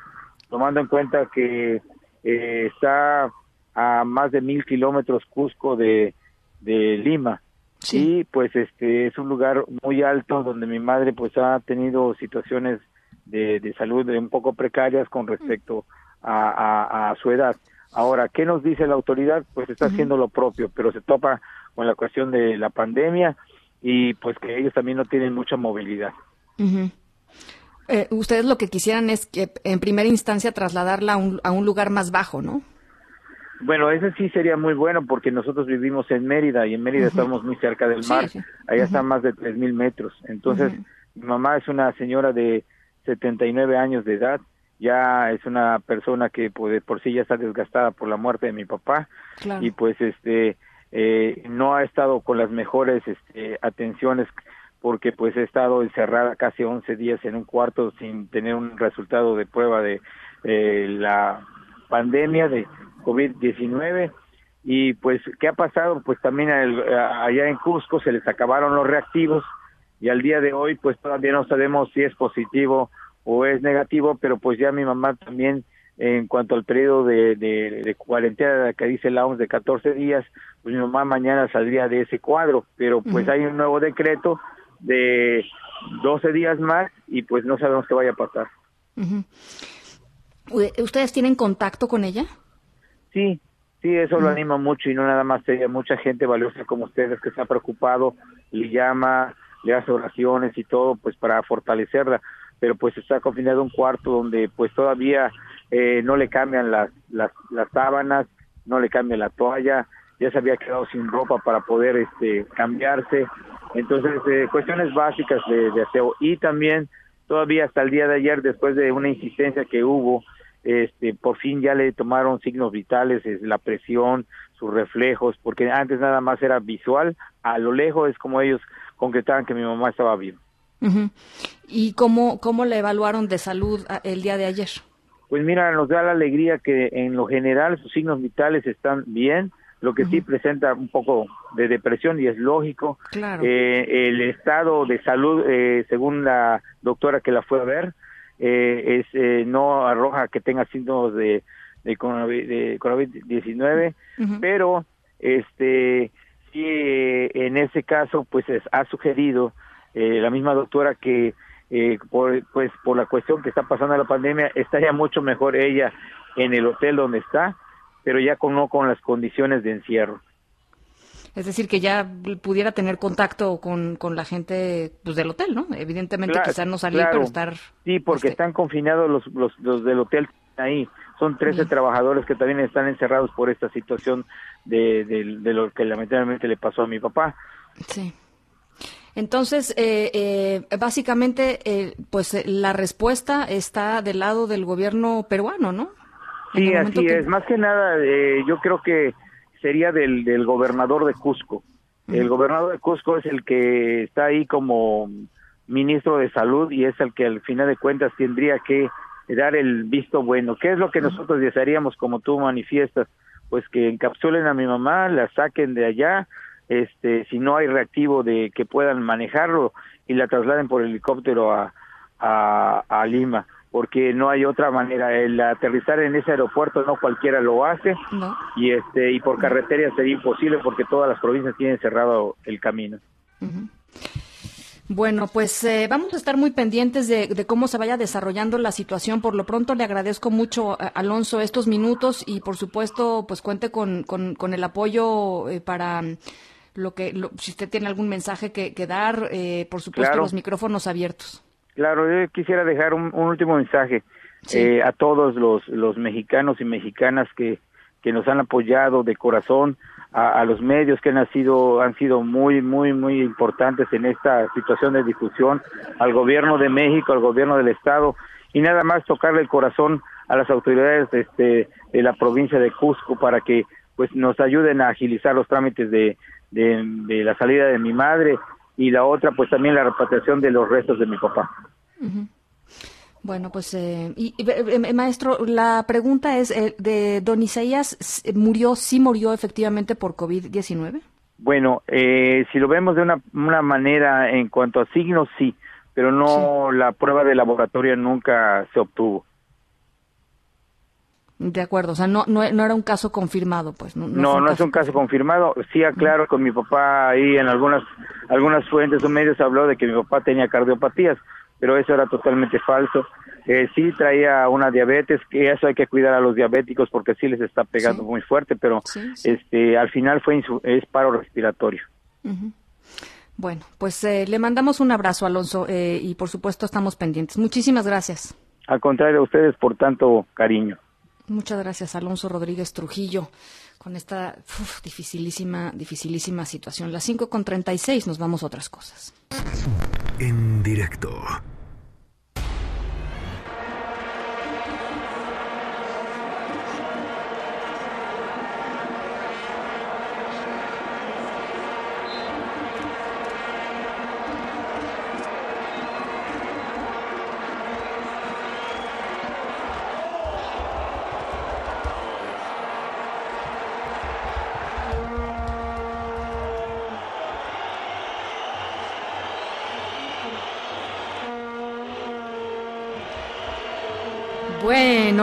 tomando en cuenta que eh, está a más de mil kilómetros Cusco de, de Lima. Sí. pues este es un lugar muy alto donde mi madre pues ha tenido situaciones de, de salud un poco precarias con respecto a, a su edad. Ahora, ¿qué nos dice la autoridad? Pues está haciendo lo propio, pero se topa con la cuestión de la pandemia y pues que ellos también no tienen mucha movilidad. Eh, ustedes lo que quisieran es que en primera instancia trasladarla a un, a un lugar más bajo, ¿no? Bueno, ese sí sería muy bueno porque nosotros vivimos en Mérida y en Mérida estamos muy cerca del mar. Allá están más de tres mil metros. Entonces, mi mamá es una señora de 79 años de edad ya es una persona que pues, por sí ya está desgastada por la muerte de mi papá. Y pues este eh, no ha estado con las mejores este, atenciones porque pues he estado encerrada casi 11 días en un cuarto sin tener un resultado de prueba de la pandemia de COVID-19 y pues qué ha pasado pues también allá en Cusco se les acabaron los reactivos y al día de hoy pues todavía no sabemos si es positivo o es negativo, pero pues ya mi mamá también en cuanto al periodo de, de, cuarentena que dice la OMS de 14 días, pues mi mamá mañana saldría de ese cuadro, pero pues hay un nuevo decreto de 12 días más y pues no sabemos qué vaya a pasar. ¿Ustedes tienen contacto con ella? Sí, sí, eso lo anima mucho y no nada más ella, mucha gente valiosa como ustedes que está preocupado, le llama, le hace oraciones y todo, pues para fortalecerla pero pues está confinado en un cuarto donde pues todavía eh, no le cambian las, las, las sábanas, no le cambian la toalla, ya se había quedado sin ropa para poder este cambiarse, entonces eh, cuestiones básicas de, de, aseo. Y también todavía hasta el día de ayer después de una insistencia que hubo este por fin ya le tomaron signos vitales es la presión sus reflejos porque antes nada más era visual a lo lejos es como ellos concretaban que mi mamá estaba bien ¿Y cómo, cómo le evaluaron de salud el día de ayer? Pues mira, nos da la alegría que en lo general sus signos vitales están bien, lo que sí presenta un poco de depresión y es lógico. Eh, el estado de salud, eh, según la doctora que la fue a ver, eh, es no arroja que tenga síntomas de, de COVID-19, pero este sí en ese caso pues ha sugerido eh, la misma doctora que eh, por, pues por la cuestión que está pasando la pandemia estaría mucho mejor ella en el hotel donde está pero ya con no con las condiciones de encierro es decir, que ya pudiera tener contacto con, con la gente pues, del hotel, ¿no? Evidentemente quizás no salir, pero estar... Sí, porque este están confinados los, los, los, del hotel ahí. Son 13 trabajadores que también están encerrados por esta situación de, de, de, lo que lamentablemente le pasó a mi papá. Sí. Entonces, eh, eh, básicamente, eh, pues la respuesta está del lado del gobierno peruano, ¿no? Sí, así es. Más que nada, yo creo que sería del, del gobernador de Cusco. El gobernador de Cusco es el que está ahí como ministro de salud y es el que al final de cuentas tendría que dar el visto bueno. ¿Qué es lo que nosotros desearíamos, como tú manifiestas? Pues que encapsulen a mi mamá, la saquen de allá, este, si no hay reactivo de que puedan manejarlo y la trasladen por helicóptero a, a, Lima porque no hay otra manera. El aterrizar en ese aeropuerto no cualquiera lo hace y este y por carretera sería imposible porque todas las provincias tienen cerrado el camino. Bueno, pues eh, vamos a estar muy pendientes de, cómo se vaya desarrollando la situación. Por lo pronto le agradezco mucho, a Alonso, estos minutos y por supuesto, pues cuente con, con, el apoyo eh, para lo que, si usted tiene algún mensaje que, dar, eh, por supuesto, los micrófonos abiertos. Claro, yo quisiera dejar un, último mensaje a todos los, los mexicanos y mexicanas que, que nos han apoyado de corazón a, los medios que han sido, han sido muy, muy, muy importantes en esta situación de difusión, al gobierno de México, al gobierno del Estado, y nada más tocarle el corazón a las autoridades de, este, de la provincia de Cusco para que pues nos ayuden a agilizar los trámites de, de, la salida de mi madre y la otra pues también la repatriación de los restos de mi papá. Bueno, pues, eh, y, eh, eh, maestro, la pregunta es, ¿de don Isaías murió, sí murió efectivamente por COVID-19? Bueno, si lo vemos de una, una, manera en cuanto a signos, sí, pero no, la prueba de laboratorio nunca se obtuvo. De acuerdo, o sea, no, no, era un caso confirmado, pues. No, no, no, es un caso confirmado. Sí, aclaro, con mi papá ahí en algunas, algunas fuentes o medios habló de que mi papá tenía cardiopatías pero eso era totalmente falso. Eh, sí traía una diabetes, que eso hay que cuidar a los diabéticos porque sí les está pegando muy fuerte, pero este al final fue es paro respiratorio. Bueno, pues eh, le mandamos un abrazo, Alonso, eh, y por supuesto estamos pendientes. Muchísimas gracias. Al contrario, a ustedes por tanto cariño. Muchas gracias, Alonso Rodríguez Trujillo, con esta dificilísima, dificilísima situación. Las 5 con 36 nos vamos a otras cosas. En directo.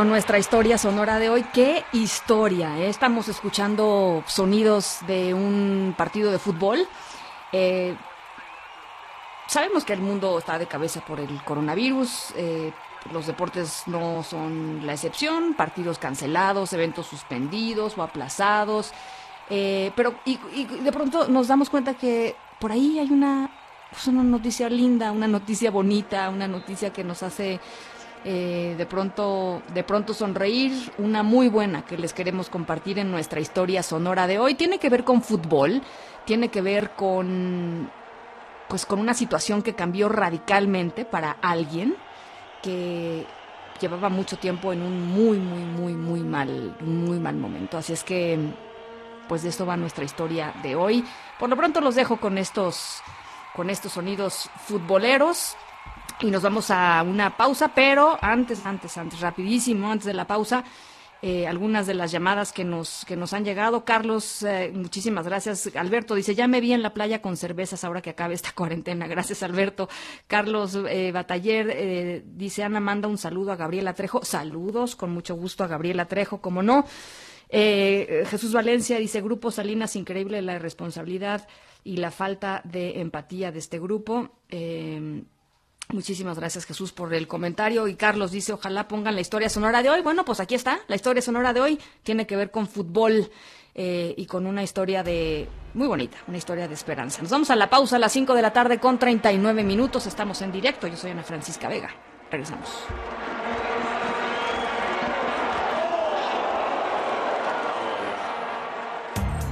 Nuestra historia sonora de hoy, qué historia. ¿eh? Estamos escuchando sonidos de un partido de fútbol. Eh, sabemos que el mundo está de cabeza por el coronavirus. Eh, los deportes no son la excepción. Partidos cancelados, eventos suspendidos o aplazados. pero y, de pronto nos damos cuenta que por ahí hay una, pues, una noticia linda, una noticia bonita, una noticia que nos hace eh, de pronto de pronto sonreír una muy buena que les queremos compartir en nuestra historia sonora de hoy. Tiene que ver con fútbol tiene que ver con pues con una situación que cambió radicalmente para alguien que llevaba mucho tiempo en un muy muy muy muy mal muy mal momento. Así es que pues de esto va nuestra historia de hoy. Por lo pronto los dejo con estos con estos sonidos futboleros y nos vamos a una pausa, pero antes, antes, antes, rapidísimo, antes de la pausa, eh, algunas de las llamadas que nos, que nos han llegado. Carlos, eh, muchísimas gracias. Alberto dice, ya me vi en la playa con cervezas ahora que acabe esta cuarentena. Gracias, Alberto. Carlos eh, Bataller eh, dice, Ana, manda un saludo a Gabriela Trejo. Saludos, con mucho gusto a Gabriela Trejo, como no. Jesús Valencia dice, Grupo Salinas, increíble la irresponsabilidad y la falta de empatía de este grupo. Muchísimas gracias Jesús por el comentario y Carlos dice ojalá pongan la historia sonora de hoy. Bueno, pues aquí está, la historia sonora de hoy tiene que ver con fútbol eh, y con una historia de muy bonita, una historia de esperanza. Nos vamos a la pausa a las 5 de la tarde con 39 minutos, estamos en directo, yo soy Ana Francisca Vega, regresamos.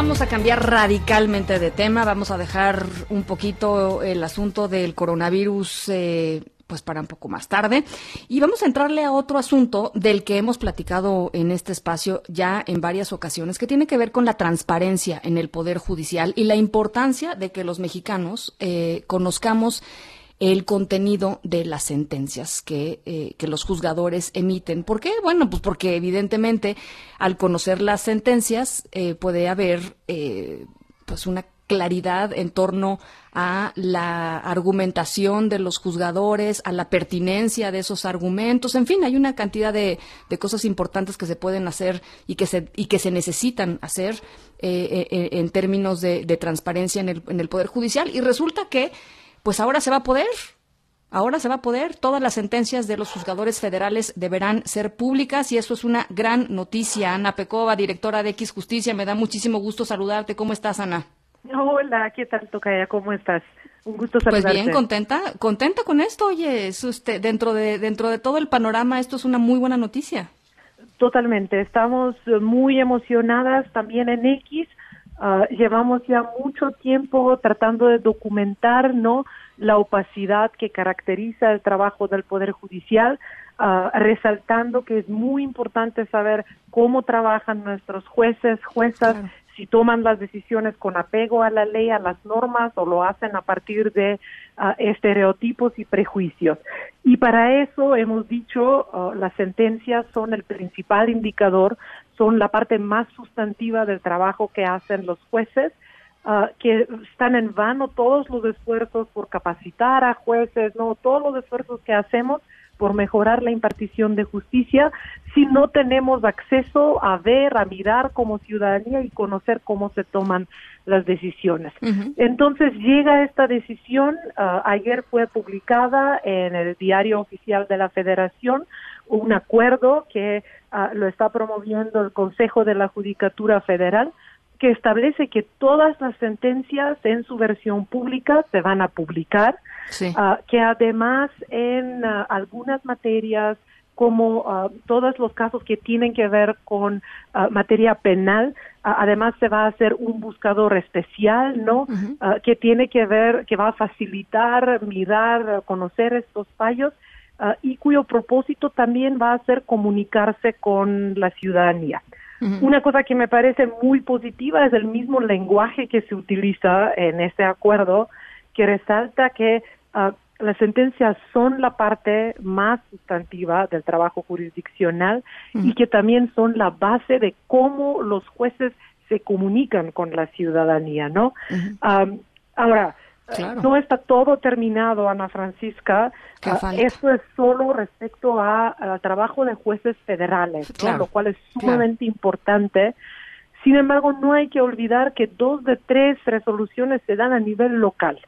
Vamos a cambiar radicalmente de tema, vamos a dejar un poquito el asunto del coronavirus. Eh, pues para un poco más tarde. Y vamos a entrarle a otro asunto del que hemos platicado en este espacio ya en varias ocasiones, que tiene que ver con la transparencia en el Poder Judicial y la importancia de que los mexicanos eh, conozcamos el contenido de las sentencias que, eh, que los juzgadores emiten. ¿Por qué? Bueno, pues porque evidentemente al conocer las sentencias eh, puede haber eh, pues una claridad en torno a la argumentación de los juzgadores, a la pertinencia de esos argumentos, en fin, hay una cantidad de, cosas importantes que se pueden hacer y que se, y que se necesitan hacer eh, eh, en términos de, transparencia en el, en el Poder Judicial. Y resulta que, pues ahora se va a poder, Ahora se va a poder, todas las sentencias de los juzgadores federales deberán ser públicas y eso es una gran noticia. Ana Pecova, directora de X Justicia, me da muchísimo gusto saludarte. ¿Cómo estás, Ana? Hola, ¿qué tal, Tocaya? ¿Cómo estás? Un gusto saludarte. Pues bien, contenta, contenta con esto. Oye, es usted, dentro de dentro de todo el panorama, esto es una muy buena noticia. Totalmente, estamos muy emocionadas también en X. Ah, llevamos ya mucho tiempo tratando de documentar, ¿no? La opacidad que caracteriza el trabajo del Poder Judicial, ah, resaltando que es muy importante saber cómo trabajan nuestros jueces, juezas, si toman las decisiones con apego a la ley, a las normas o lo hacen a partir de ah, estereotipos y prejuicios. Y para eso hemos dicho uh, las sentencias son el principal indicador, son la parte más sustantiva del trabajo que hacen los jueces. Ah, que están en vano todos los esfuerzos por capacitar a jueces, no todos los esfuerzos que hacemos por mejorar la impartición de justicia si no tenemos acceso a ver, a mirar como ciudadanía y conocer cómo se toman las decisiones. Entonces llega esta decisión, ah, ayer fue publicada en el diario oficial de la Federación un acuerdo que ah, lo está promoviendo el Consejo de la Judicatura Federal que establece que todas las sentencias en su versión pública se van a publicar, ah, que además en ah, algunas materias como todos los casos que tienen que ver con materia penal, además se va a hacer un buscador especial, ¿no? que tiene que ver, que va a facilitar, mirar, conocer estos fallos y cuyo propósito también va a ser comunicarse con la ciudadanía. Una cosa que me parece muy positiva es el mismo lenguaje que se utiliza en este acuerdo, que resalta que ah, las sentencias son la parte más sustantiva del trabajo jurisdiccional y que también son la base de cómo los jueces se comunican con la ciudadanía, ¿no? ahora, no está todo terminado, Ana Francisca. Uh, esto es solo respecto al trabajo de jueces federales, lo cual es sumamente importante. Sin embargo, no hay que olvidar que dos de tres resoluciones se dan a nivel local.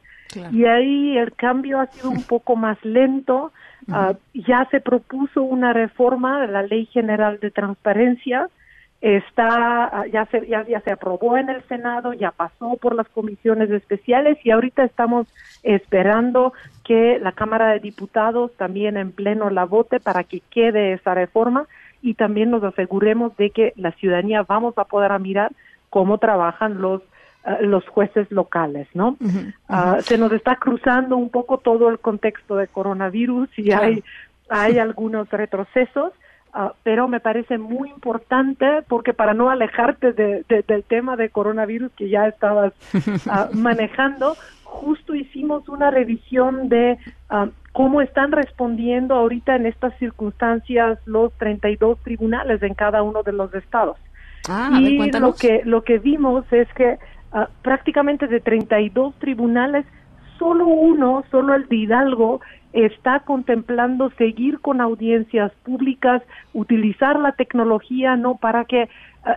Y ahí el cambio ha sido un poco más lento. Ah, ya se propuso una reforma de la Ley General de Transparencia está ah, ya se ya, se aprobó en el Senado, ya pasó por las comisiones especiales y ahorita estamos esperando que la Cámara de Diputados también en pleno la vote para que quede esa reforma y también nos aseguremos de que la ciudadanía vamos a poder mirar cómo trabajan los ah, los jueces locales, ¿no? Ah, se nos está cruzando un poco todo el contexto de coronavirus y hay hay algunos retrocesos Ah, pero me parece muy importante porque para no alejarte de, del tema de coronavirus que ya estabas ah, manejando, justo hicimos una revisión de ah, cómo están respondiendo ahorita en estas circunstancias los 32 tribunales en cada uno de los estados. y lo que lo que vimos es que prácticamente de 32 tribunales solo uno, solo el de Hidalgo está contemplando seguir con audiencias públicas, utilizar la tecnología, ¿no? Para que eh,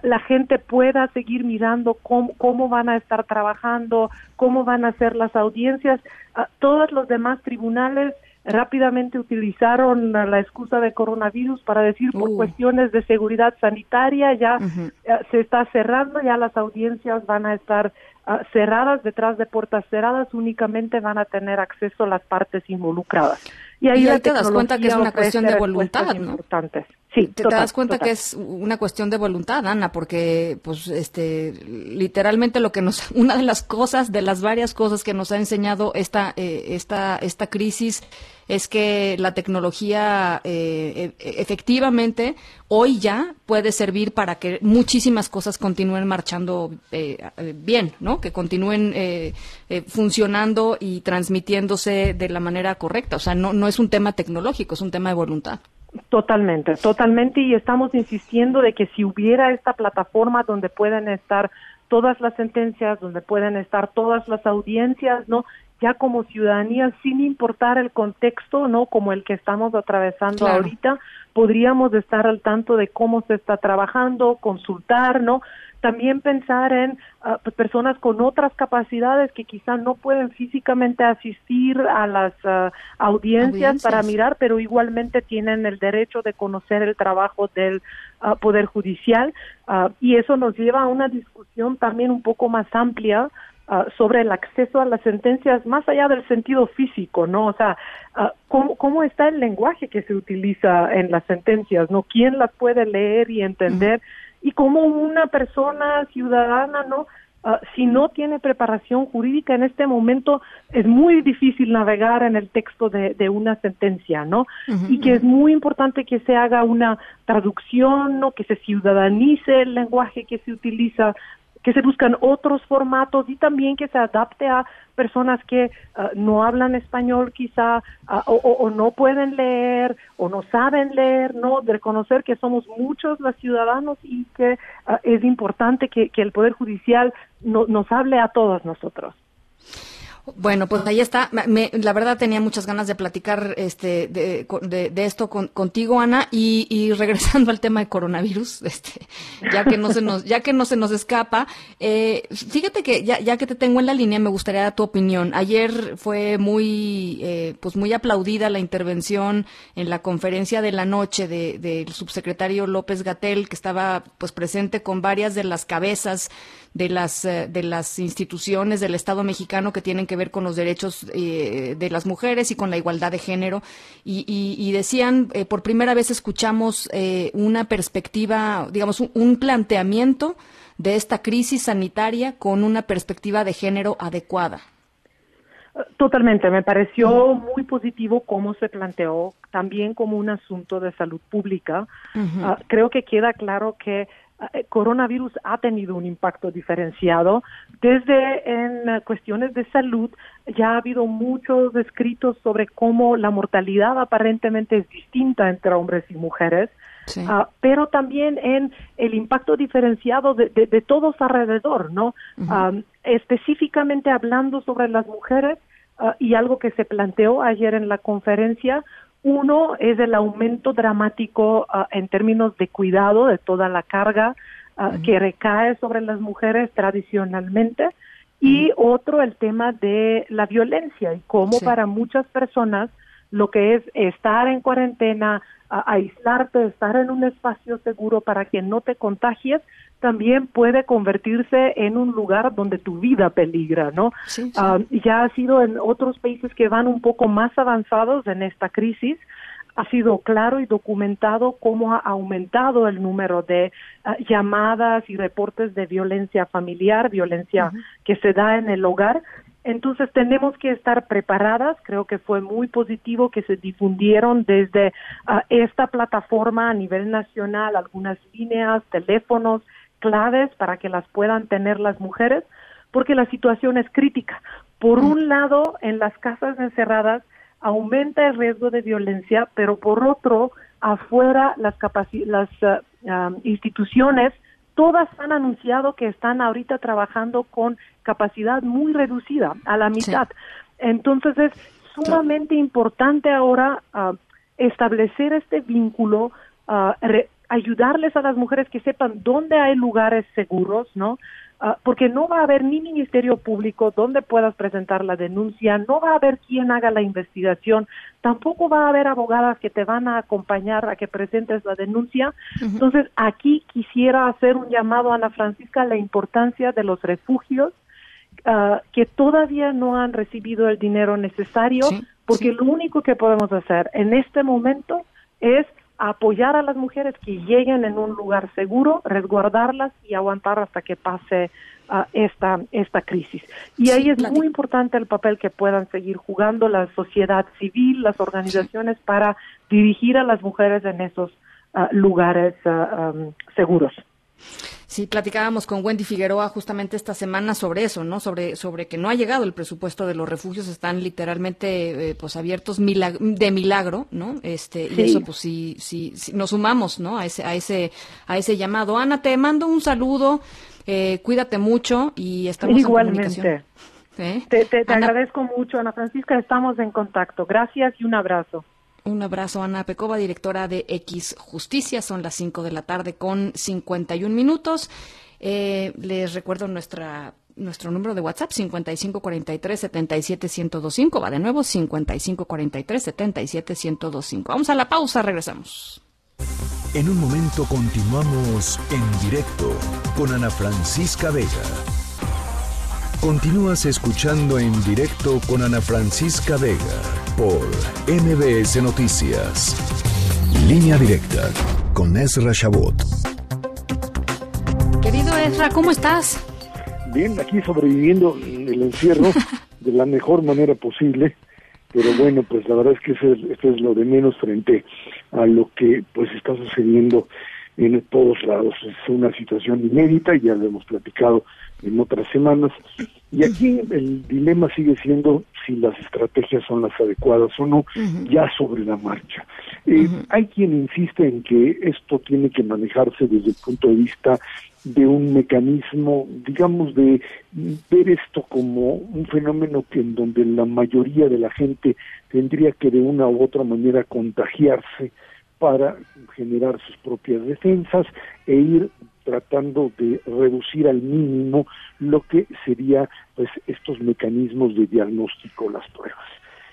la gente pueda seguir mirando cómo, cómo, van a estar trabajando, cómo van a ser las audiencias. Uh, todos los demás tribunales rápidamente utilizaron la excusa de coronavirus para decir por uh. cuestiones de seguridad sanitaria ya se está cerrando, ya las audiencias van a estar Ah, cerradas detrás de puertas cerradas únicamente van a tener acceso las partes involucradas. Y ahí, te das cuenta que es una cuestión de voluntad, ¿no? Sí, te, das cuenta que es una cuestión de voluntad, Ana, porque pues este literalmente lo que nos una de las cosas, de las varias cosas que nos ha enseñado esta eh, esta esta crisis es que la tecnología eh, e, efectivamente hoy ya puede servir para que muchísimas cosas continúen marchando eh, bien, ¿no? Que continúen funcionando y transmitiéndose de la manera correcta. O sea, no no es un tema tecnológico, es un tema de voluntad. Totalmente, totalmente. Y estamos insistiendo de que si hubiera esta plataforma donde pueden estar todas las sentencias, donde pueden estar todas las audiencias, ¿no? Ya como ciudadanía, sin importar el contexto, ¿no? Como el que estamos atravesando ahorita, podríamos estar al tanto de cómo se está trabajando, consultar, ¿no? También pensar en ah, pues, personas con otras capacidades que quizás no pueden físicamente asistir a las ah, audiencias, para mirar, pero igualmente tienen el derecho de conocer el trabajo del ah, Poder Judicial y eso nos lleva a una discusión también un poco más amplia sobre el acceso a las sentencias más allá del sentido físico, ¿no? O sea, ¿cómo, ¿cómo, está el lenguaje que se utiliza en las sentencias, ¿no? ¿Quién las puede leer y entender? Y como una persona ciudadana, ¿no? Ah, si no tiene preparación jurídica en este momento, es muy difícil navegar en el texto de, de una sentencia, ¿no? y que es muy importante que se haga una traducción, ¿no? Que se ciudadanice el lenguaje que se utiliza, que se buscan otros formatos y también que se adapte a personas que ah, no hablan español quizá ah, o, no pueden leer o no saben leer, ¿no? De reconocer que somos muchos los ciudadanos y que ah, es importante que, el Poder Judicial nos hable a todos nosotros. Bueno, pues ahí está. la verdad tenía muchas ganas de platicar este, de, esto contigo, Ana, y, regresando al tema de coronavirus, este, ya que no se nos, ya que no se nos escapa, eh, fíjate que ya, ya que te tengo en la línea, me gustaría tu opinión. Ayer fue muy, eh, pues muy aplaudida la intervención en la conferencia de la noche del subsecretario López Gatel, que estaba pues presente con varias de las cabezas de las, eh, de las instituciones del Estado mexicano que tienen que ver con los derechos eh, de las mujeres y con la igualdad de género. Y, decían, eh, por primera vez escuchamos una perspectiva, digamos, un, planteamiento de esta crisis sanitaria con una perspectiva de género adecuada. Totalmente, me pareció muy positivo cómo se planteó, también como un asunto de salud pública. Ah, creo que queda claro que eh, coronavirus ha tenido un impacto diferenciado. Desde en eh, cuestiones de salud ya ha habido muchos escritos sobre cómo la mortalidad aparentemente es distinta entre hombres y mujeres. Ah, pero también en el impacto diferenciado de, todos alrededor, ¿no? Ah, específicamente hablando sobre las mujeres ah, y algo que se planteó ayer en la conferencia, uno es el aumento dramático ah, en términos de cuidado de toda la carga ah, que recae sobre las mujeres tradicionalmente y otro el tema de la violencia y cómo para muchas personas lo que es estar en cuarentena, aislarte, estar en un espacio seguro para que no te contagies, también puede convertirse en un lugar donde tu vida peligra, ¿no? Ah, ya ha sido en otros países que van un poco más avanzados en esta crisis, ha sido claro y documentado cómo ha aumentado el número de ah, llamadas y reportes de violencia familiar, violencia que se da en el hogar. Entonces tenemos que estar preparadas. Creo que fue muy positivo que se difundieron desde ah, esta plataforma a nivel nacional algunas líneas, teléfonos, claves para que las puedan tener las mujeres, porque la situación es crítica. Por un lado, en las casas encerradas aumenta el riesgo de violencia, pero por otro, afuera las, las ah, instituciones todas han anunciado que están ahorita trabajando con capacidad muy reducida, a la mitad. Entonces es sumamente importante ahora ah, establecer este vínculo, ayudarles a las mujeres que sepan dónde hay lugares seguros, ¿no? Ah, porque no va a haber ni ministerio público donde puedas presentar la denuncia, no va a haber quien haga la investigación, tampoco va a haber abogadas que te van a acompañar a que presentes la denuncia. Entonces, aquí quisiera hacer un llamado a Ana Francisca a la importancia de los refugios ah, que todavía no han recibido el dinero necesario, porque lo único que podemos hacer en este momento es apoyar a las mujeres que lleguen en un lugar seguro, resguardarlas y aguantar hasta que pase uh, esta, esta crisis. Y ahí es muy importante el papel que puedan seguir jugando la sociedad civil, las organizaciones para dirigir a las mujeres en esos uh, lugares uh, um, seguros. Sí, platicábamos con Wendy Figueroa justamente esta semana sobre eso, ¿no? Sobre, sobre que no ha llegado el presupuesto de los refugios, están literalmente eh, pues abiertos de milagro, ¿no? Este, y eso pues sí, sí, nos sumamos, ¿no? A ese, a ese, a ese llamado. Ana, te mando un saludo, eh, cuídate mucho y estamos Igualmente. en comunicación. ¿Eh? Te, te, te agradezco mucho, Ana Francisca, estamos en contacto. Gracias y un abrazo. Un abrazo, Ana Pecova, directora de X Justicia. Son las 5 de la tarde con 51 minutos. Eh, les recuerdo nuestra nuestro número de WhatsApp 5543-77125. Va de nuevo 5543-77125. Vamos a la pausa, regresamos. En un momento continuamos en directo con Ana Francisca Vega. Continúas escuchando en directo con Ana Francisca Vega por MBS Noticias. Línea directa con Ezra Shabot. Querido Ezra, ¿cómo estás? Bien, aquí sobreviviendo el encierro de la mejor manera posible, pero bueno, pues la verdad es que esto es lo de menos frente a lo que pues está sucediendo en todos lados. Es una situación inédita, ya lo hemos platicado en otras semanas. Y aquí el dilema sigue siendo si las estrategias son las adecuadas o no, ya sobre la marcha. Eh, hay quien insiste en que esto tiene que manejarse desde el punto de vista de un mecanismo, digamos, de ver esto como un fenómeno que en donde la mayoría de la gente tendría que de una u otra manera contagiarse para generar sus propias defensas e ir tratando de reducir al mínimo lo que sería pues estos mecanismos de diagnóstico las pruebas.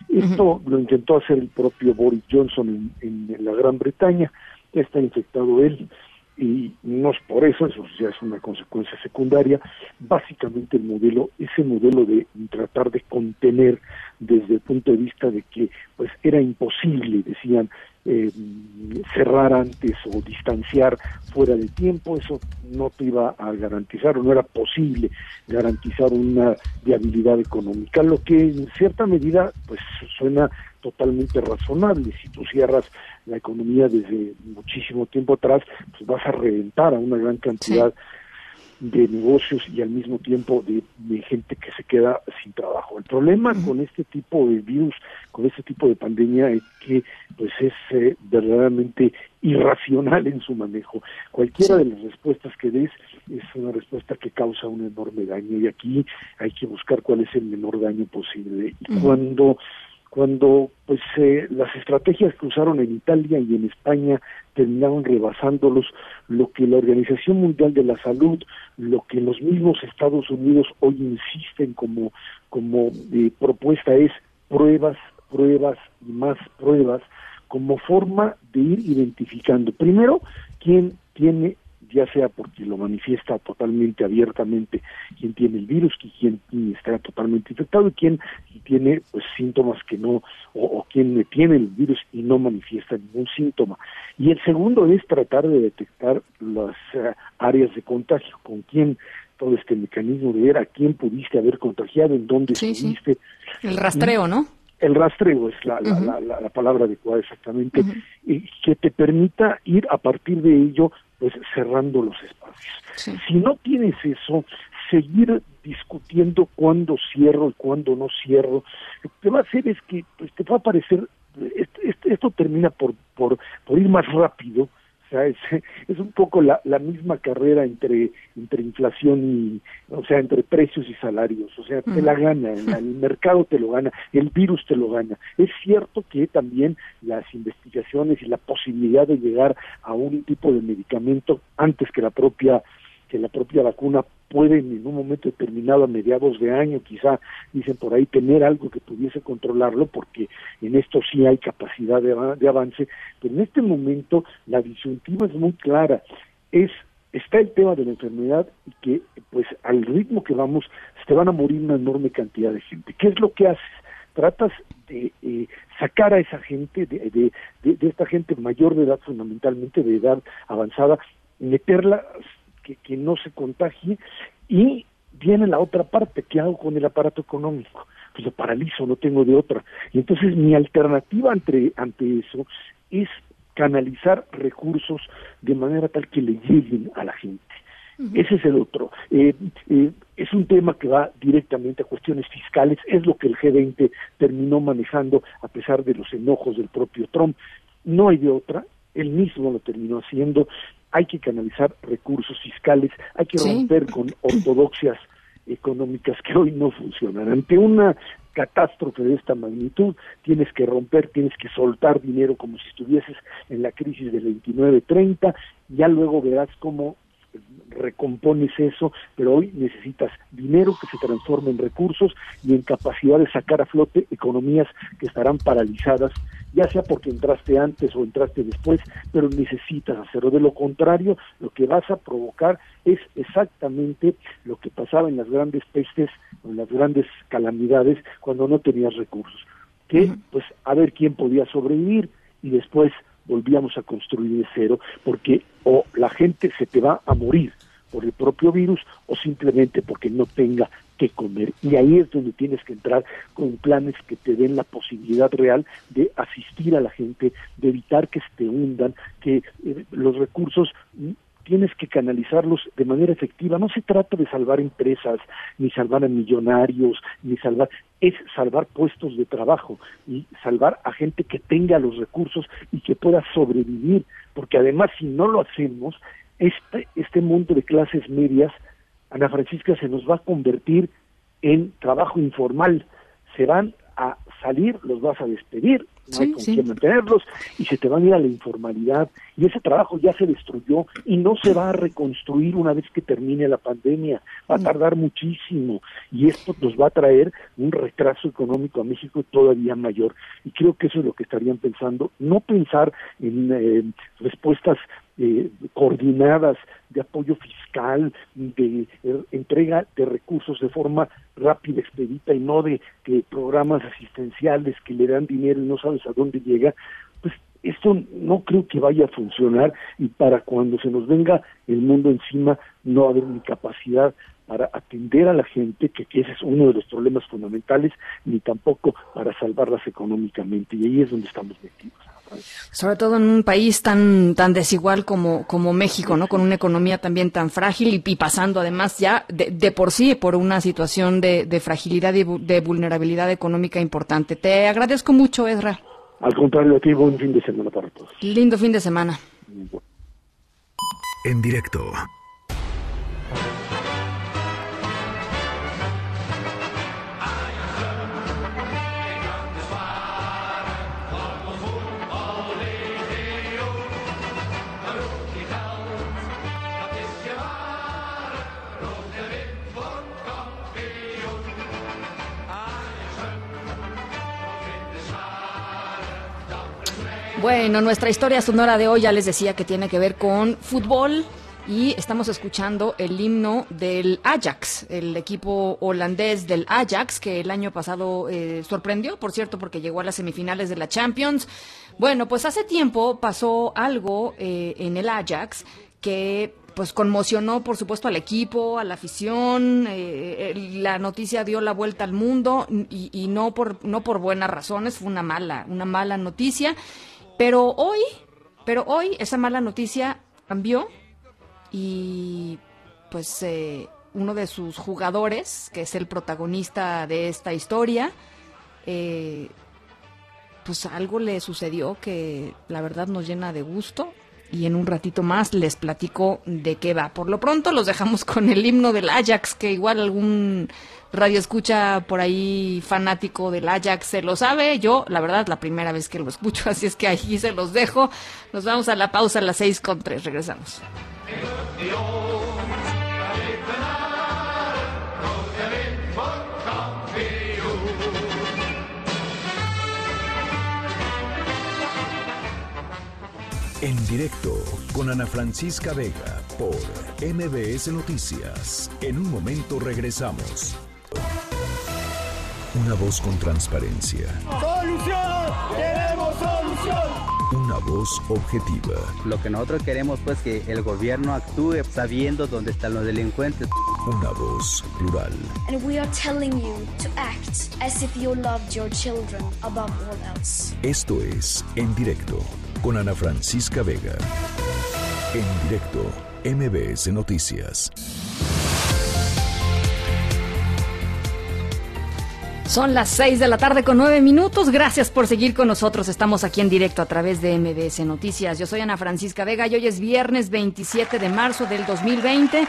Esto lo intentó hacer el propio Boris Johnson en, la Gran Bretaña, está infectado él y no es por eso, eso ya es una consecuencia secundaria, básicamente el modelo, ese modelo de tratar de contener desde el punto de vista de que pues era imposible, decían, eh, cerrar antes o distanciar fuera de tiempo, eso no te iba a garantizar o no era posible garantizar una viabilidad económica, lo que en cierta medida pues suena totalmente razonable. Si tú cierras la economía desde muchísimo tiempo atrás, pues vas a reventar a una gran cantidad de negocios y al mismo tiempo de, gente que se queda sin trabajo. El problema con este tipo de virus, con este tipo de pandemia es que pues es eh, verdaderamente irracional en su manejo. Cualquiera de las respuestas que des es una respuesta que causa un enorme daño y aquí hay que buscar cuál es el menor daño posible. Y cuando cuando pues eh, las estrategias que usaron en Italia y en España terminaron rebasándolos lo que la Organización Mundial de la Salud, lo que los mismos Estados Unidos hoy insisten como como eh, propuesta es pruebas, pruebas y más pruebas como forma de ir identificando primero quién tiene ya sea porque lo manifiesta totalmente abiertamente quien tiene el virus, quien, está totalmente infectado y quien tiene pues síntomas que no, o, quien tiene el virus y no manifiesta ningún síntoma. Y el segundo es tratar de detectar las eh, áreas de contagio, con quién todo este mecanismo de ver a quién pudiste haber contagiado, en dónde estuviste. El rastreo, ¿no? el rastreo es la, la, la, palabra adecuada exactamente, y que te permita ir a partir de ello pues cerrando los espacios. Si no tienes eso, seguir discutiendo cuándo cierro y cuándo no cierro, lo que va a hacer es que pues, te va a parecer, esto, esto termina por, por, por ir más rápido, sea, es, es un poco la, la misma carrera entre, entre inflación y, o sea, entre precios y salarios, o sea, te la gana, el mercado te lo gana, el virus te lo gana. Es cierto que también las investigaciones y la posibilidad de llegar a un tipo de medicamento antes que la propia que la propia vacuna pueden en un momento determinado a mediados de año quizá dicen por ahí tener algo que pudiese controlarlo porque en esto sí hay capacidad de, de avance pero en este momento la disyuntiva es muy clara es está el tema de la enfermedad y que pues al ritmo que vamos se van a morir una enorme cantidad de gente ¿qué es lo que haces? tratas eh, eh, sacar a esa gente, de, de, esta gente mayor de edad fundamentalmente, de edad avanzada, meterla, que, que no se contagie y viene la otra parte, ¿qué hago con el aparato económico? Pues lo paralizo, no tengo de otra. Y entonces mi alternativa ante, ante eso es canalizar recursos de manera tal que le lleguen a la gente. Ese es el otro. Eh, eh, es un tema que va directamente a cuestiones fiscales, es lo que el G20 terminó manejando a pesar de los enojos del propio Trump. No hay de otra, él mismo lo terminó haciendo. Hay que canalizar recursos fiscales, hay que romper con ortodoxias económicas que hoy no funcionan. Ante una catástrofe de esta magnitud, tienes que romper, tienes que soltar dinero como si estuvieses en la crisis del 29-30, ya luego verás cómo recompones eso, pero hoy necesitas dinero que se transforme en recursos y en capacidad de sacar a flote economías que estarán paralizadas, ya sea porque entraste antes o entraste después, pero necesitas hacerlo. De lo contrario, lo que vas a provocar es exactamente lo que pasaba en las grandes pestes o en las grandes calamidades cuando no tenías recursos, que pues a ver quién podía sobrevivir y después volvíamos a construir de cero, porque o la gente se te va a morir por el propio virus o simplemente porque no tenga que comer. Y ahí es donde tienes que entrar con planes que te den la posibilidad real de asistir a la gente, de evitar que se te hundan, que eh, los recursos tienes que canalizarlos de manera efectiva. No se trata de salvar empresas, ni salvar a millonarios, ni salvar, es salvar puestos de trabajo y salvar a gente que tenga los recursos y que pueda sobrevivir, porque además si no lo hacemos, este, este mundo de clases medias, Ana Francisca, se nos va a convertir en trabajo informal. Se van a salir, los vas a despedir, no hay con quién mantenerlos y se te van a ir a la informalidad y ese trabajo ya se destruyó y no se va a reconstruir una vez que termine la pandemia, va a mm. tardar muchísimo y esto nos va a traer un retraso económico a México todavía mayor y creo que eso es lo que estarían pensando, no pensar en eh, respuestas eh, coordinadas de apoyo fiscal, de eh, entrega de recursos de forma rápida, expedita y no de que programas asistenciales que le dan dinero y no sabes a dónde llega, pues esto no creo que vaya a funcionar y para cuando se nos venga el mundo encima no va a haber ni capacidad para atender a la gente, que, que, ese es uno de los problemas fundamentales, ni tampoco para salvarlas económicamente. Y ahí es donde estamos metidos. Sobre todo en un país tan tan desigual como, como México, ¿no? Con una economía también tan frágil y, pasando además ya de, por sí por una situación de, fragilidad y de vulnerabilidad económica importante. Te agradezco mucho, Ezra. Al contrario, a ti, buen fin de semana para todos. Lindo fin de semana. En directo Bueno, nuestra historia sonora de hoy ya les decía que tiene que ver con fútbol y estamos escuchando el himno del Ajax, el equipo holandés del Ajax que el año pasado eh, sorprendió, por cierto, porque llegó a las semifinales de la Champions. Bueno, pues hace tiempo pasó algo eh, en el Ajax que pues conmocionó por supuesto al equipo, a la afición, eh, la noticia dio la vuelta al mundo y, y, no por no por buenas razones, fue una mala, una mala noticia pero hoy, pero hoy esa mala noticia cambió y pues eh, uno de sus jugadores, que es el protagonista de esta historia, eh, pues algo le sucedió que la verdad nos llena de gusto y en un ratito más les platico de qué va. Por lo pronto los dejamos con el himno del Ajax, que igual algún radio escucha por ahí fanático del Ajax se lo sabe. Yo, la verdad, la primera vez que lo escucho, así es que ahí se los dejo. Nos vamos a la pausa a las seis con tres. Regresamos. En directo con Ana Francisca Vega por MBS Noticias. En un momento regresamos. Una voz con transparencia. Queremos solución. Una voz objetiva. Lo que nosotros queremos pues que el gobierno actúe sabiendo dónde están los delincuentes. Una voz plural. And we are telling you to act as if you loved your children above all else. Esto es En Directo con Ana Francisca Vega. En directo, MBS Noticias. Son las 6 de la tarde con 9 minutos. Gracias por seguir con nosotros. Estamos aquí en directo a través de MBS Noticias. Yo soy Ana Francisca Vega y hoy es viernes 27 de marzo del 2020.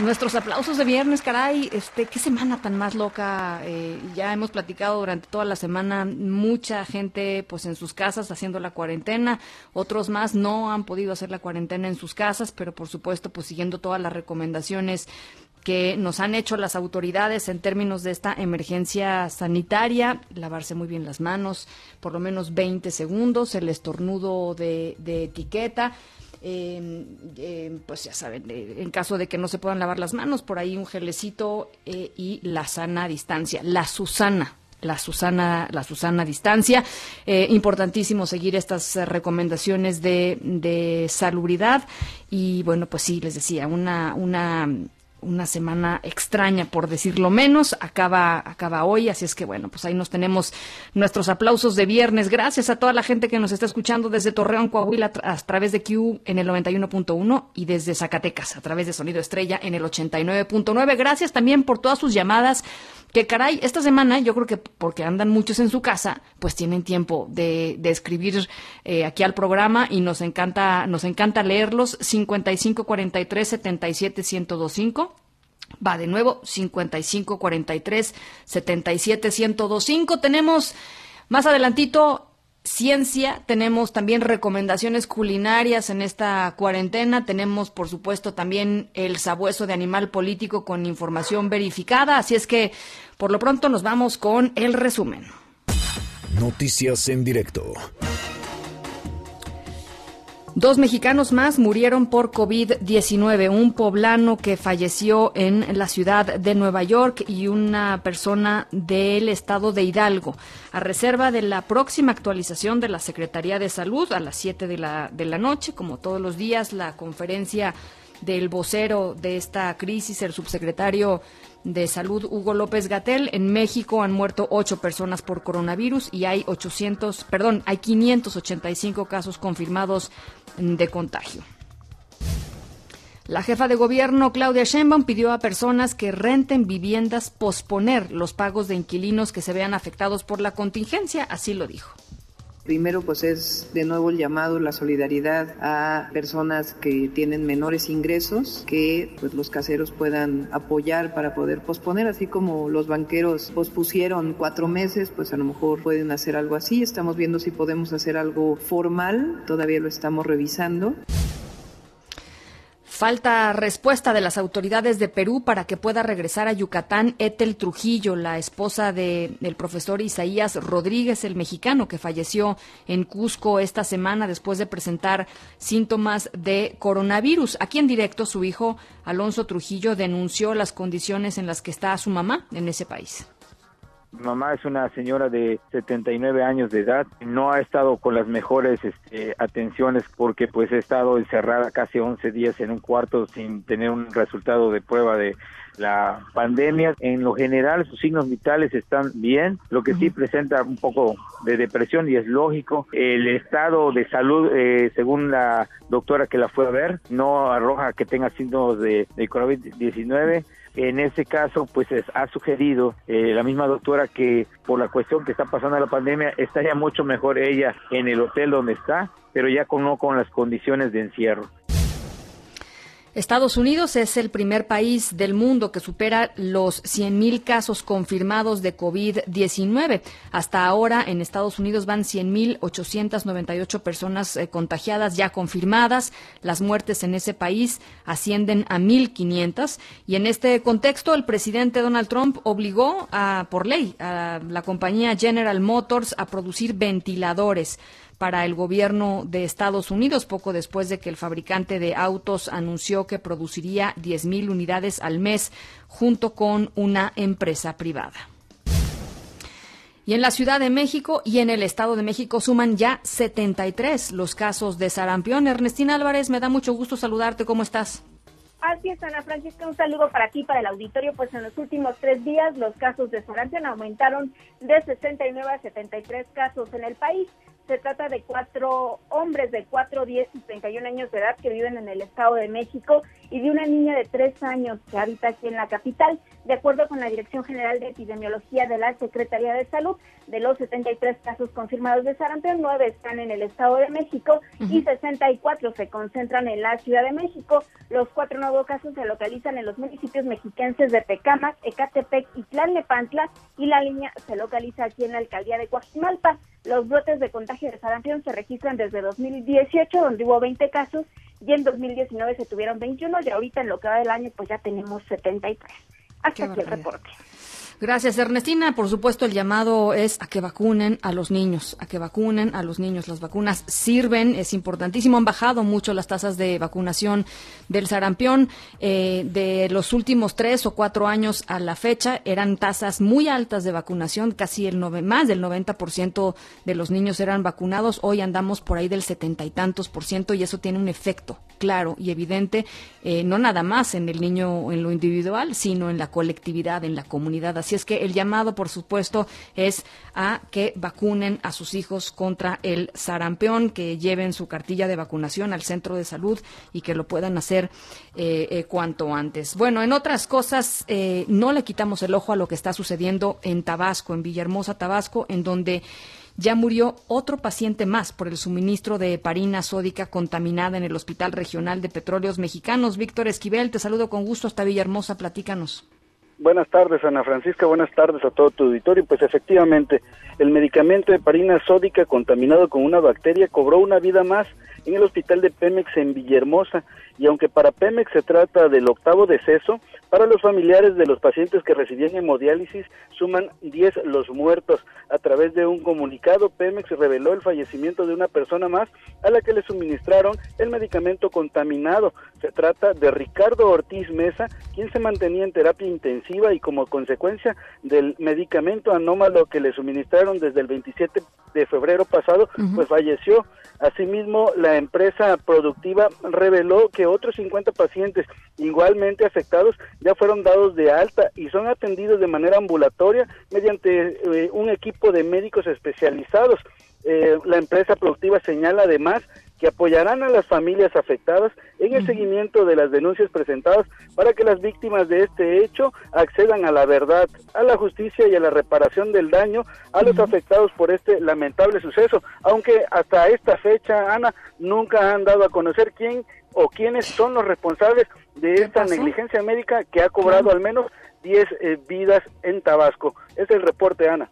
Nuestros aplausos de viernes, caray, este, qué semana tan más loca. Eh, ya hemos platicado durante toda la semana, mucha gente pues en sus casas haciendo la cuarentena, otros más no han podido hacer la cuarentena en sus casas, pero por supuesto pues siguiendo todas las recomendaciones que nos han hecho las autoridades en términos de esta emergencia sanitaria, lavarse muy bien las manos, por lo menos 20 segundos, el estornudo de, etiqueta, eh, eh, pues ya saben, eh, en caso de que no se puedan lavar las manos, por ahí un gelecito eh, y la sana distancia, la Susana. La Susana, la Susana distancia. Eh, importantísimo seguir estas recomendaciones de, de salubridad. Y bueno, pues sí, les decía, una, una una semana extraña, por decirlo menos. Acaba, acaba hoy, así es que bueno, pues ahí nos tenemos nuestros aplausos de viernes. Gracias a toda la gente que nos está escuchando desde Torreón, Coahuila, a través de Q en el 91.1 y desde Zacatecas a través de Sonido Estrella en el 89.9. Gracias también por todas sus llamadas. Que caray, esta semana yo creo que porque andan muchos en su casa, pues tienen tiempo de, de escribir eh, aquí al programa y nos encanta, nos encanta leerlos. 55 43 77 1025. Va de nuevo, 55 43 77 1025. Tenemos más adelantito ciencia, tenemos también recomendaciones culinarias en esta cuarentena, tenemos por supuesto también el sabueso de animal político con información verificada, así es que por lo pronto nos vamos con el resumen. Noticias en directo. Dos mexicanos más murieron por COVID-19, un poblano que falleció en la ciudad de Nueva York y una persona del estado de Hidalgo. A reserva de la próxima actualización de la Secretaría de Salud a las 7 de la, de la noche, como todos los días, la conferencia del vocero de esta crisis, el subsecretario de Salud Hugo López Gatel. En México han muerto ocho personas por coronavirus y hay 800, perdón, hay 585 casos confirmados de contagio. La jefa de gobierno, Claudia Sheinbaum, pidió a personas que renten viviendas posponer los pagos de inquilinos que se vean afectados por la contingencia, así lo dijo. Primero, pues es de nuevo el llamado, la solidaridad a personas que tienen menores ingresos, que pues los caseros puedan apoyar para poder posponer, así como los banqueros pospusieron cuatro meses, pues a lo mejor pueden hacer algo así. Estamos viendo si podemos hacer algo formal, todavía lo estamos revisando. Falta respuesta de las autoridades de Perú para que pueda regresar a Yucatán Etel Trujillo, la esposa de, del profesor Isaías Rodríguez, el mexicano que falleció en Cusco esta semana después de presentar síntomas de coronavirus. Aquí en directo su hijo Alonso Trujillo denunció las condiciones en las que está su mamá en ese país. Mi mamá es una señora de 79 años de edad, no ha estado con las mejores este, atenciones porque pues ha estado encerrada casi 11 días en un cuarto sin tener un resultado de prueba de la pandemia. En lo general sus signos vitales están bien, lo que sí presenta un poco de depresión y es lógico. El estado de salud, eh, según la doctora que la fue a ver, no arroja que tenga signos de, de COVID-19. En ese caso, pues es, ha sugerido eh, la misma doctora que por la cuestión que está pasando la pandemia, estaría mucho mejor ella en el hotel donde está, pero ya con, no con las condiciones de encierro. Estados Unidos es el primer país del mundo que supera los 100.000 casos confirmados de COVID-19. Hasta ahora en Estados Unidos van 100.898 personas eh, contagiadas ya confirmadas. Las muertes en ese país ascienden a 1.500. Y en este contexto, el presidente Donald Trump obligó a, por ley a la compañía General Motors a producir ventiladores para el gobierno de Estados Unidos, poco después de que el fabricante de autos anunció que produciría 10.000 unidades al mes junto con una empresa privada. Y en la Ciudad de México y en el Estado de México suman ya 73 los casos de sarampión. Ernestina Álvarez, me da mucho gusto saludarte. ¿Cómo estás? Así es, Ana Francisca, un saludo para ti, para el auditorio. Pues en los últimos tres días los casos de sarampión aumentaron de 69 a 73 casos en el país. Se trata de cuatro hombres de 4, 10 y 31 años de edad que viven en el Estado de México y de una niña de 3 años que habita aquí en la capital. De acuerdo con la Dirección General de Epidemiología de la Secretaría de Salud, de los 73 casos confirmados de sarampión, 9 están en el Estado de México y 64 se concentran en la Ciudad de México. Los cuatro nuevos casos se localizan en los municipios mexiquenses de Tecámac, Ecatepec y Tlalnepantla y la línea se localiza aquí en la alcaldía de Coajimalpa. Los brotes de contagio de sarampión se registran desde 2018, donde hubo 20 casos, y en 2019 se tuvieron 21, y ahorita en lo que va del año, pues ya tenemos 73. Hasta aquí el reporte. Gracias, Ernestina. Por supuesto, el llamado es a que vacunen a los niños, a que vacunen a los niños. Las vacunas sirven, es importantísimo. Han bajado mucho las tasas de vacunación del sarampión. Eh, de los últimos tres o cuatro años a la fecha, eran tasas muy altas de vacunación, casi el nove, más del 90% de los niños eran vacunados. Hoy andamos por ahí del setenta y tantos por ciento y eso tiene un efecto claro y evidente, eh, no nada más en el niño en lo individual, sino en la colectividad, en la comunidad. Así es que el llamado, por supuesto, es a que vacunen a sus hijos contra el sarampión, que lleven su cartilla de vacunación al centro de salud y que lo puedan hacer eh, eh, cuanto antes. Bueno, en otras cosas, eh, no le quitamos el ojo a lo que está sucediendo en Tabasco, en Villahermosa, Tabasco, en donde ya murió otro paciente más por el suministro de heparina sódica contaminada en el Hospital Regional de Petróleos Mexicanos. Víctor Esquivel, te saludo con gusto hasta Villahermosa, platícanos. Buenas tardes, Ana Francisca. Buenas tardes a todo tu auditorio. Pues efectivamente, el medicamento de heparina sódica contaminado con una bacteria cobró una vida más en el hospital de Pemex en Villahermosa. Y aunque para Pemex se trata del octavo deceso, para los familiares de los pacientes que recibían hemodiálisis suman 10 los muertos. A través de un comunicado, Pemex reveló el fallecimiento de una persona más a la que le suministraron el medicamento contaminado. Se trata de Ricardo Ortiz Mesa, quien se mantenía en terapia intensiva y como consecuencia del medicamento anómalo que le suministraron desde el 27 de febrero pasado, pues falleció. Asimismo, la empresa productiva reveló que otros 50 pacientes igualmente afectados ya fueron dados de alta y son atendidos de manera ambulatoria mediante eh, un equipo de médicos especializados. Eh, la empresa productiva señala además que apoyarán a las familias afectadas en el seguimiento de las denuncias presentadas para que las víctimas de este hecho accedan a la verdad, a la justicia y a la reparación del daño a los afectados por este lamentable suceso, aunque hasta esta fecha, Ana, nunca han dado a conocer quién o quiénes son los responsables de esta negligencia médica que ha cobrado al menos 10 eh, vidas en Tabasco. Es el reporte, Ana.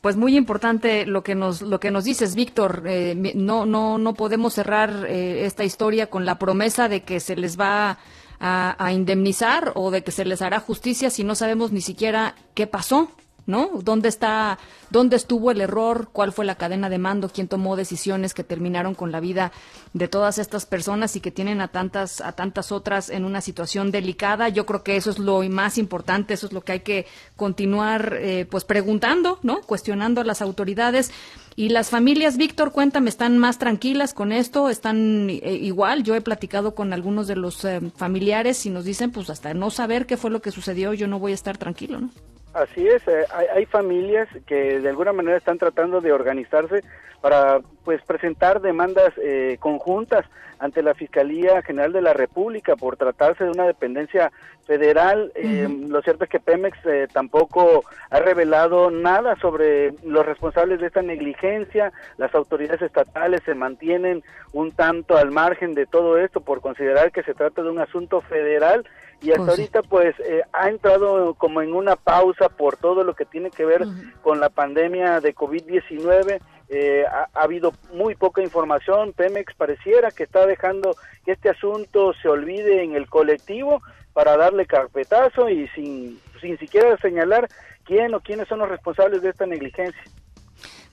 Pues muy importante lo que nos lo que nos dices, Víctor. Eh, no no no podemos cerrar eh, esta historia con la promesa de que se les va a, a, indemnizar o de que se les hará justicia si no sabemos ni siquiera qué pasó. ¿No? ¿Dónde está, dónde estuvo el error? ¿Cuál fue la cadena de mando? ¿Quién tomó decisiones que terminaron con la vida de todas estas personas y que tienen a tantas, a tantas otras en una situación delicada? Yo creo que eso es lo más importante, eso es lo que hay que continuar, eh, pues preguntando, ¿no? Cuestionando a las autoridades. Y las familias, Víctor, cuéntame, ¿están más tranquilas con esto? ¿Están eh, igual? Yo he platicado con algunos de los eh, familiares y nos dicen, pues hasta no saber qué fue lo que sucedió, yo no voy a estar tranquilo, ¿no? Así es, eh, hay, hay, familias que de alguna manera están tratando de organizarse para pues presentar demandas eh, conjuntas ante la Fiscalía General de la República por tratarse de una dependencia federal. Eh, lo cierto es que Pemex eh, tampoco ha revelado nada sobre los responsables de esta negligencia. Las autoridades estatales se mantienen un tanto al margen de todo esto por considerar que se trata de un asunto federal y hasta ahorita pues eh, ha entrado como en una pausa por todo lo que tiene que ver con la pandemia de COVID-19. Eh, ha, ha, habido muy poca información. Pemex pareciera que está dejando que este asunto se olvide en el colectivo para darle carpetazo y sin, sin siquiera señalar quién o quiénes son los responsables de esta negligencia.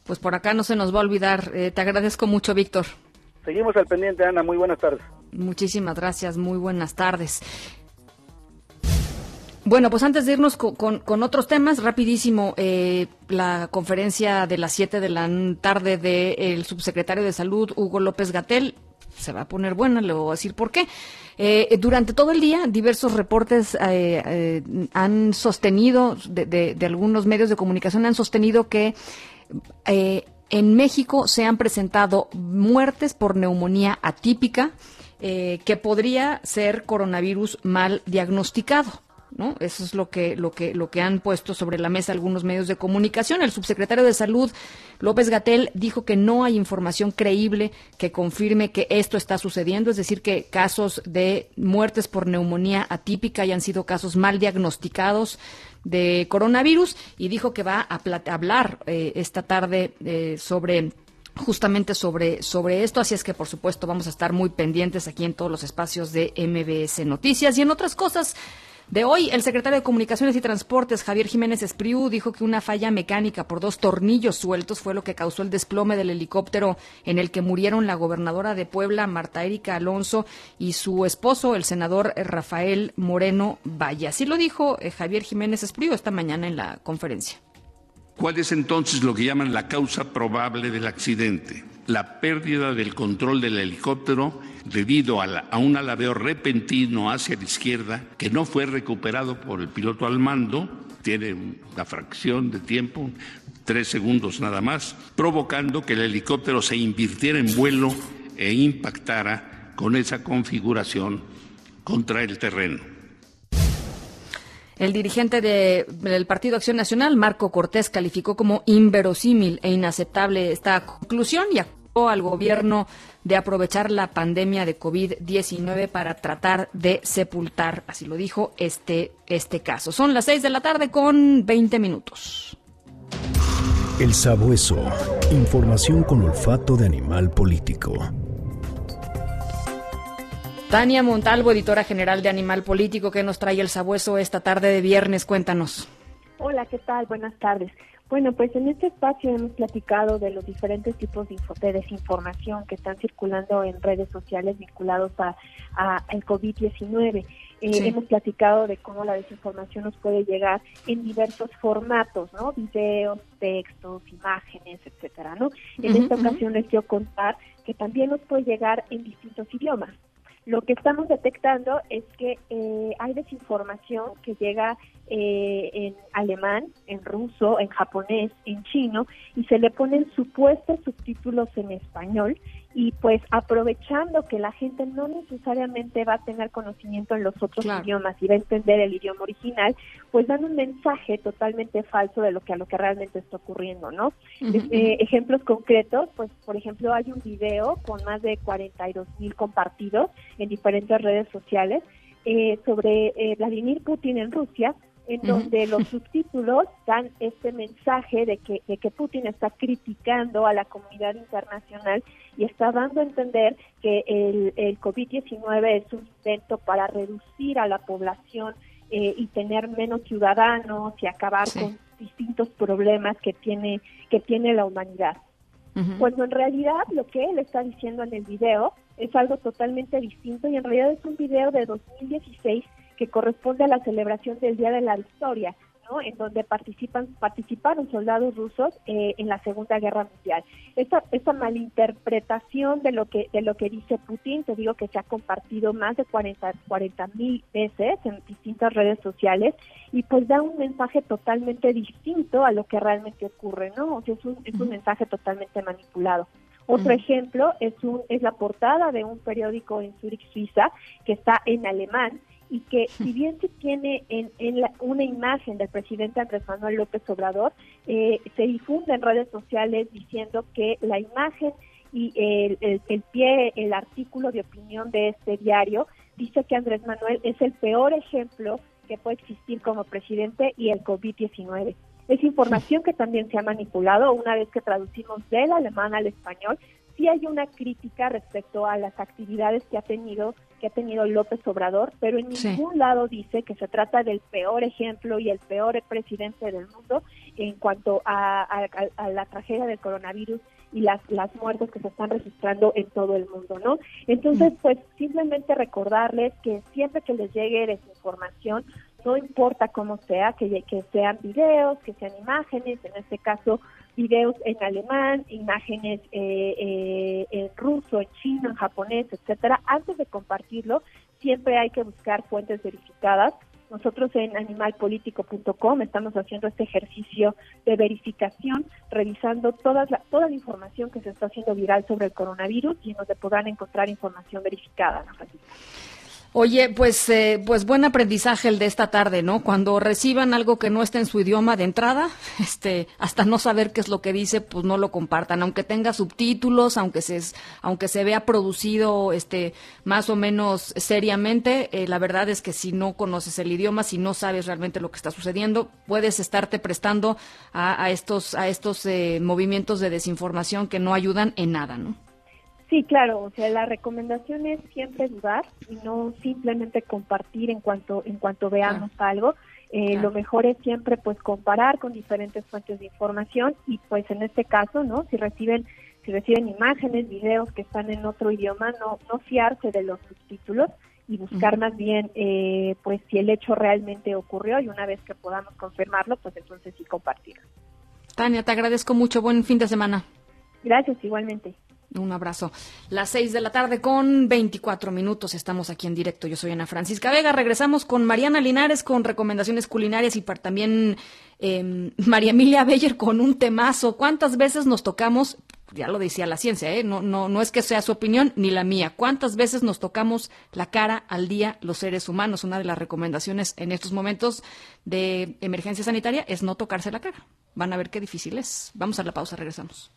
Pues por acá no se nos va a olvidar. Eh, te agradezco mucho, Víctor. Seguimos al pendiente, Ana. Muy buenas tardes. Muchísimas gracias. Muy buenas tardes. Bueno, pues antes de irnos con, otros temas, rapidísimo, eh, la conferencia de las 7 de la tarde del subsecretario de Salud, Hugo López Gatel, se va a poner buena, le voy a decir por qué. Eh, durante todo el día, diversos reportes eh, eh, han sostenido, de, de, algunos medios de comunicación han sostenido que en México se han presentado muertes por neumonía atípica, que podría ser coronavirus mal diagnosticado. ¿No? Eso es lo que, lo que, lo que han puesto sobre la mesa algunos medios de comunicación. El subsecretario de Salud, López Gatel, dijo que no hay información creíble que confirme que esto está sucediendo, es decir, que casos de muertes por neumonía atípica hayan sido casos mal diagnosticados de coronavirus y dijo que va a hablar eh, esta tarde eh, sobre justamente sobre, sobre esto. Así es que, por supuesto, vamos a estar muy pendientes aquí en todos los espacios de MBS Noticias y en otras cosas de hoy, el secretario de Comunicaciones y Transportes, Javier Jiménez Espriu, dijo que una falla mecánica por dos tornillos sueltos fue lo que causó el desplome del helicóptero en el que murieron la gobernadora de Puebla, Marta Erika Alonso, y su esposo, el senador Rafael Moreno Valle. Así lo dijo eh, Javier Jiménez Espriu esta mañana en la conferencia. ¿Cuál es entonces lo que llaman la causa probable del accidente? La pérdida del control del helicóptero debido a, un alabeo repentino hacia la izquierda que no fue recuperado por el piloto al mando, tiene una fracción de tiempo, tres segundos nada más, provocando que el helicóptero se invirtiera en vuelo e impactara con esa configuración contra el terreno. El dirigente del Partido Acción Nacional, Marco Cortés, calificó como inverosímil e inaceptable esta conclusión y al gobierno de aprovechar la pandemia de COVID-19 para tratar de sepultar, así lo dijo, este, este caso. Son las 6 de la tarde con 20 minutos. El sabueso. Información con olfato de animal político. Tania Montalvo, editora general de Animal Político, que nos trae el sabueso esta tarde de viernes. Cuéntanos. Hola, ¿qué tal? Buenas tardes. Bueno, pues en este espacio hemos platicado de los diferentes tipos de, desinformación que están circulando en redes sociales vinculados a, el COVID-19. Eh, hemos platicado de cómo la desinformación nos puede llegar en diversos formatos, ¿no? Videos, textos, imágenes, etcétera, ¿no? En esta ocasión les quiero contar que también nos puede llegar en distintos idiomas. Lo que estamos detectando es que eh, hay desinformación que llega eh, en alemán, en ruso, en japonés, en chino, y se le ponen supuestos subtítulos en español y pues aprovechando que la gente no necesariamente va a tener conocimiento en los otros idiomas y va a entender el idioma original, pues dan un mensaje totalmente falso de lo que a lo que realmente está ocurriendo, ¿no? Eh, ejemplos concretos, pues por ejemplo hay un video con más de 42 mil compartidos en diferentes redes sociales eh, sobre eh, Vladimir Putin en Rusia en donde los subtítulos dan este mensaje de que, de que Putin está criticando a la comunidad internacional y está dando a entender que el, el COVID-19 es un intento para reducir a la población eh, y tener menos ciudadanos y acabar con distintos problemas que tiene, que tiene la humanidad. Cuando en realidad lo que él está diciendo en el video es algo totalmente distinto y en realidad es un video de 2016 que corresponde a la celebración del Día de la Victoria, ¿no? en donde participan participaron soldados rusos eh, en la Segunda Guerra Mundial. Esta, esta malinterpretación de lo que de lo que dice Putin, te digo que se ha compartido más de 40 mil veces en distintas redes sociales y pues da un mensaje totalmente distinto a lo que realmente ocurre, ¿no? O sea, es un, es un mensaje totalmente manipulado. Otro ejemplo es, un, es la portada de un periódico en Zurich, Suiza, que está en alemán y que si bien se tiene en, una imagen del presidente Andrés Manuel López Obrador, eh, se difunde en redes sociales diciendo que la imagen y el, el, pie, el artículo de opinión de este diario dice que Andrés Manuel es el peor ejemplo que puede existir como presidente y el COVID-19. Es información que también se ha manipulado una vez que traducimos del alemán al español. Sí hay una crítica respecto a las actividades que ha tenido que ha tenido López Obrador, pero en ningún lado dice que se trata del peor ejemplo y el peor presidente del mundo en cuanto a, la tragedia del coronavirus y las, las muertes que se están registrando en todo el mundo, ¿no? Entonces, pues simplemente recordarles que siempre que les llegue desinformación, no importa cómo sea, que, que sean videos, que sean imágenes, en este caso videos en alemán, imágenes eh, eh, en ruso, en chino, en japonés, etcétera, antes de compartirlo, siempre hay que buscar fuentes verificadas. Nosotros en animalpolitico.com estamos haciendo este ejercicio de verificación, revisando toda la, toda la información que se está haciendo viral sobre el coronavirus y en donde podrán encontrar información verificada. ¿no, Oye, pues, eh, pues buen aprendizaje el de esta tarde, ¿no? Cuando reciban algo que no esté en su idioma de entrada, este, hasta no saber qué es lo que dice, pues no lo compartan, aunque tenga subtítulos, aunque se, aunque se vea producido, este, más o menos seriamente, eh, la verdad es que si no conoces el idioma, si no sabes realmente lo que está sucediendo, puedes estarte prestando a, estos, a estos eh, movimientos de desinformación que no ayudan en nada, ¿no? Sí, claro, o sea, la recomendación es siempre dudar y no simplemente compartir en cuanto en cuanto veamos algo. Eh, Lo mejor es siempre pues comparar con diferentes fuentes de información y pues en este caso, ¿no? Si reciben si reciben imágenes, videos que están en otro idioma, no no fiarse de los subtítulos y buscar más bien eh, pues si el hecho realmente ocurrió y una vez que podamos confirmarlo, pues entonces sí compartirlo. Tania, te agradezco mucho. Buen fin de semana. Gracias, igualmente. Un abrazo. Las seis de la tarde con 24 minutos. Estamos aquí en directo. Yo soy Ana Francisca Vega. Regresamos con Mariana Linares con recomendaciones culinarias y también eh, María Emilia Beller con un temazo. ¿Cuántas veces nos tocamos? Ya lo decía la ciencia, ¿eh? no, no, no es que sea su opinión ni la mía. ¿Cuántas veces nos tocamos la cara al día los seres humanos? Una de las recomendaciones en estos momentos de emergencia sanitaria es no tocarse la cara. Van a ver qué difícil es. Vamos a la pausa, regresamos.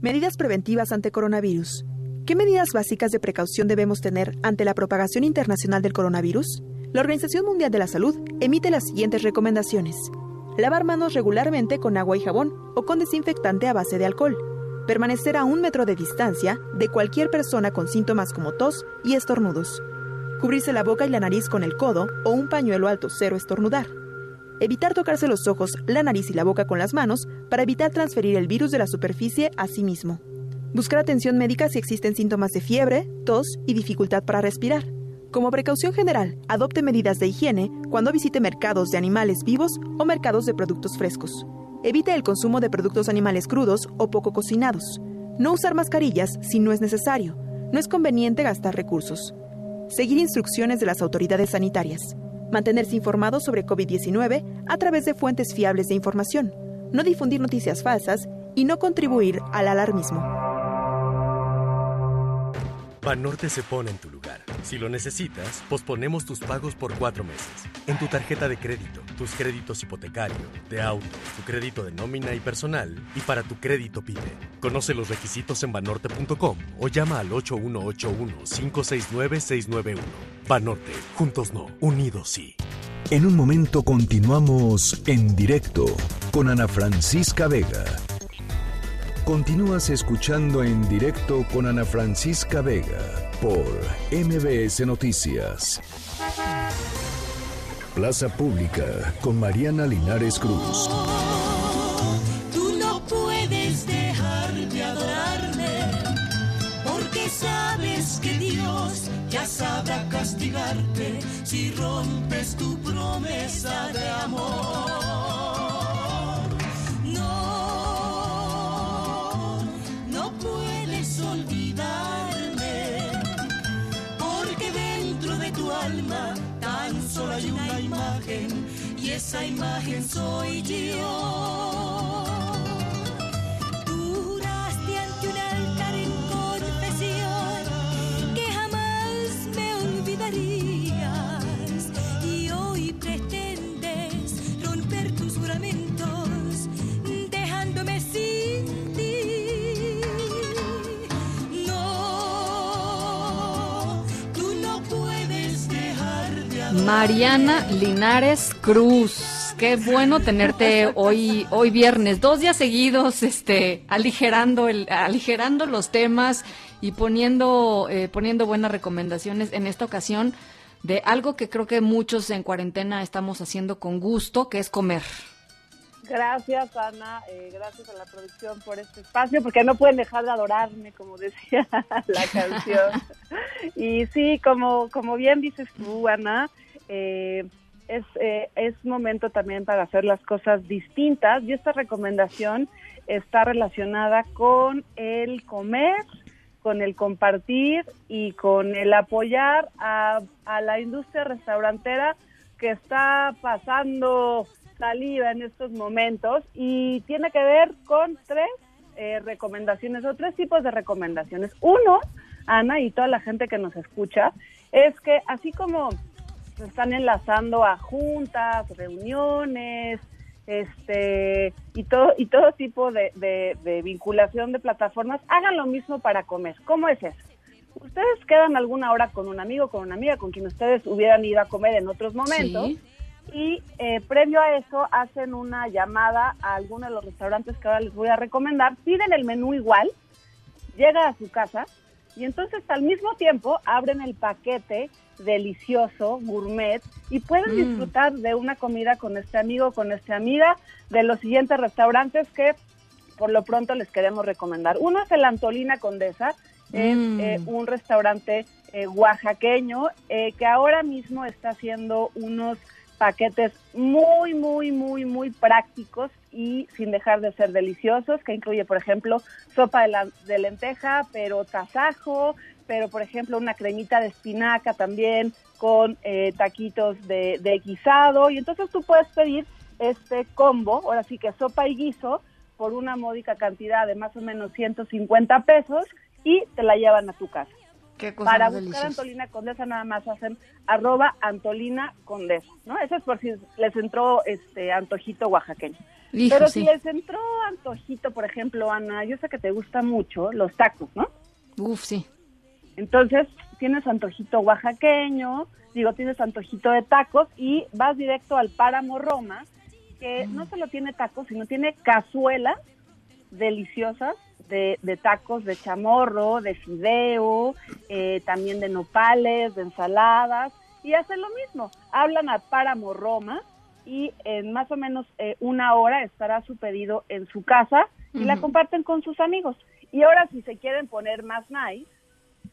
Medidas preventivas ante coronavirus. ¿Qué medidas básicas de precaución debemos tener ante la propagación internacional del coronavirus? La Organización Mundial de la Salud emite las siguientes recomendaciones. Lavar manos regularmente con agua y jabón o con desinfectante a base de alcohol. Permanecer a un metro de distancia de cualquier persona con síntomas como tos y estornudos. Cubrirse la boca y la nariz con el codo o un pañuelo alto cero estornudar Evitar tocarse los ojos, la nariz y la boca con las manos para evitar transferir el virus de la superficie a sí mismo. Buscar atención médica si existen síntomas de fiebre, tos y dificultad para respirar. Como precaución general, adopte medidas de higiene cuando visite mercados de animales vivos o mercados de productos frescos. Evite el consumo de productos animales crudos o poco cocinados. No usar mascarillas si no es necesario. No es conveniente gastar recursos. Seguir instrucciones de las autoridades sanitarias mantenerse informado sobre COVID-19 a través de fuentes fiables de información, no difundir noticias falsas y no contribuir al alarmismo. Banorte se pone en tu lugar. Si lo necesitas, posponemos tus pagos por cuatro meses. En tu tarjeta de crédito, tus créditos hipotecario, de auto, tu crédito de nómina y personal, y para tu crédito PYME. Conoce los requisitos en banorte.com o llama al 8181-569-691. Banorte, juntos no, unidos sí. En un momento continuamos en directo con Ana Francisca Vega. Continúas escuchando en directo con Ana Francisca Vega por MBS Noticias. Plaza Pública con Mariana Linares Cruz. Tú no puedes dejar de adorarme porque sabes que Dios ya sabrá castigarte si rompes tu promesa de amor. Esa imagen soy yo. Mariana Linares Cruz. Qué bueno tenerte hoy, hoy viernes, dos días seguidos, este, aligerando el, aligerando los temas y poniendo, eh, poniendo buenas recomendaciones en esta ocasión de algo que creo que muchos en cuarentena estamos haciendo con gusto, que es comer. Gracias, Ana. eh, gracias a la producción por este espacio, porque no pueden dejar de adorarme, como decía la canción. y sí, como, como bien dices tú, Ana, eh, es, eh, es momento también para hacer las cosas distintas y esta recomendación está relacionada con el comer, con el compartir y con el apoyar a, la industria restaurantera que está pasando saliva en estos momentos y tiene que ver con tres eh, recomendaciones o tres tipos de recomendaciones. Uno, Ana y toda la gente que nos escucha, es que así como están enlazando a juntas, reuniones, este y todo y todo tipo de, de- de vinculación de plataformas, hagan lo mismo para comer. ¿Cómo es eso? Ustedes quedan alguna hora con un amigo, con una amiga, con quien ustedes hubieran ido a comer en otros momentos. Sí. Y eh, previo a eso hacen una llamada a alguno de los restaurantes que ahora les voy a recomendar, piden el menú igual, llega a su casa y entonces al mismo tiempo abren el paquete delicioso, gourmet, y pueden Mm. disfrutar de una comida con este amigo, con esta amiga, de los siguientes restaurantes que por lo pronto les queremos recomendar. Uno es el Antolina Condesa, es Mm. eh, un restaurante eh, oaxaqueño eh, que ahora mismo está haciendo unos paquetes muy, muy, muy, muy prácticos y sin dejar de ser deliciosos, que incluye, por ejemplo, sopa de, la- de lenteja, pero tasajo, pero, por ejemplo, una cremita de espinaca también con eh, taquitos de, de guisado. Y entonces tú puedes pedir este combo, ahora sí que sopa y guiso, por una módica cantidad de más o menos 150 pesos y te la llevan a tu casa. Qué cosa Para buscar. Antolina Condesa nada más hacen arroba Antolina Condesa, ¿no? Eso es por si les entró este antojito oaxaqueño. Hijo, Pero sí. si les entró antojito, por ejemplo, Ana, yo sé que te gusta mucho los tacos, ¿no? Uf, sí. Entonces, tienes antojito oaxaqueño, digo, tienes antojito de tacos y vas directo al Páramo Roma, que no solo tiene tacos, sino tiene cazuelas deliciosas de, de tacos de chamorro, de fideo, eh, también de nopales, de ensaladas, y hacen lo mismo. Hablan a Páramo Roma y en más o menos eh, una hora estará su pedido en su casa y la comparten con sus amigos. Y ahora si se quieren poner más nice,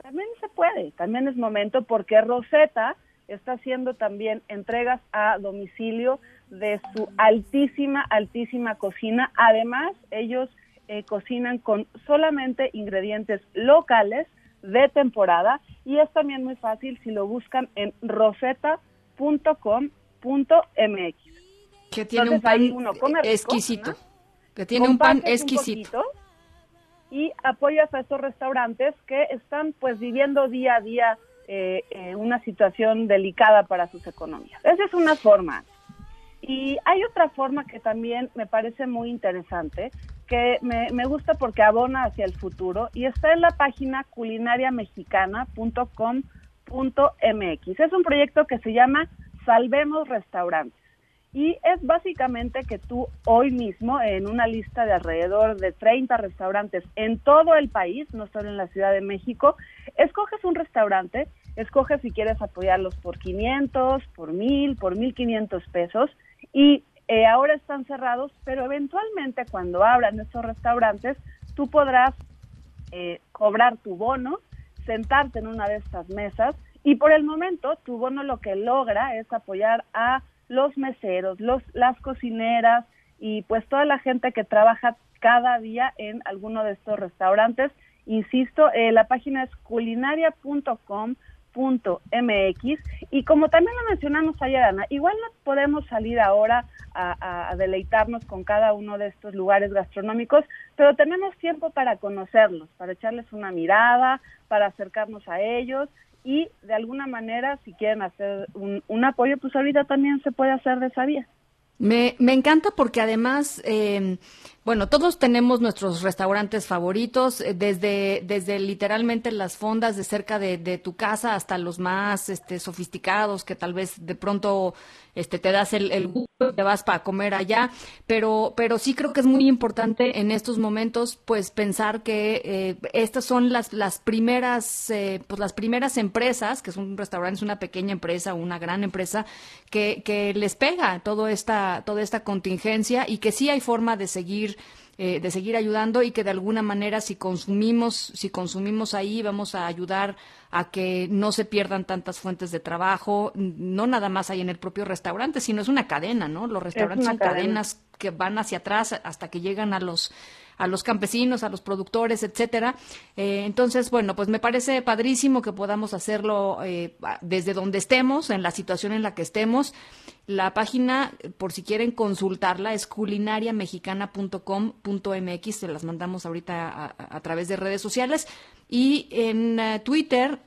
también se puede, también es momento porque Rosetta está haciendo también entregas a domicilio de su altísima, altísima cocina. Además, ellos eh, cocinan con solamente ingredientes locales de temporada y es también muy fácil si lo buscan en rosetta.com.mx. Que tiene un Entonces, ahí pan rico, exquisito. ¿no? Que tiene un pan un exquisito. y apoyas a estos restaurantes que están pues viviendo día a día eh, eh, una situación delicada para sus economías. Esa es una forma. Y hay otra forma que también me parece muy interesante, que me, gusta porque abona hacia el futuro y está en la página culinariamexicana.com.mx. Es un proyecto que se llama Salvemos Restaurantes. Y es básicamente que tú hoy mismo, en una lista de alrededor de 30 restaurantes en todo el país, no solo en la Ciudad de México, escoges un restaurante, escoges si quieres apoyarlos por 500, por 1000, por 1500 pesos y eh, ahora están cerrados, pero eventualmente cuando abran estos restaurantes, tú podrás eh, cobrar tu bono, sentarte en una de estas mesas y por el momento tu bono lo que logra es apoyar a los meseros, los, las cocineras y pues toda la gente que trabaja cada día en alguno de estos restaurantes. Insisto, eh, la página es culinaria.com.mx y como también lo mencionamos ayer, Ana, igual no podemos salir ahora a deleitarnos con cada uno de estos lugares gastronómicos, pero tenemos tiempo para conocerlos, para echarles una mirada, para acercarnos a ellos y de alguna manera si quieren hacer un, un apoyo, pues ahorita también se puede hacer de esa vía. Me, me encanta porque además, eh, bueno, todos tenemos nuestros restaurantes favoritos, eh, desde, desde literalmente las fondas de cerca de, tu casa hasta los más este, sofisticados que tal vez de pronto este, te das el, el te vas para comer allá, pero, pero sí creo que es muy importante en estos momentos pues pensar que eh, estas son las, las primeras, eh, pues las primeras empresas, que es un restaurante, es una pequeña empresa o una gran empresa, que, que les pega todo esta, toda esta contingencia y que sí hay forma de seguir eh, de seguir ayudando y que de alguna manera si consumimos, si consumimos ahí vamos a ayudar a que no se pierdan tantas fuentes de trabajo, no nada más hay en el propio restaurante, sino es una cadena, ¿no? Los restaurantes son cadena. cadenas que van hacia atrás hasta que llegan a los a los campesinos, a los productores, etcétera. Eh, entonces, bueno, pues me parece padrísimo que podamos hacerlo eh, desde donde estemos, en la situación en la que estemos. La página, por si quieren consultarla, es culinariamexicana.com.mx, se las mandamos ahorita a, a- a través de redes sociales. Y en eh, Twitter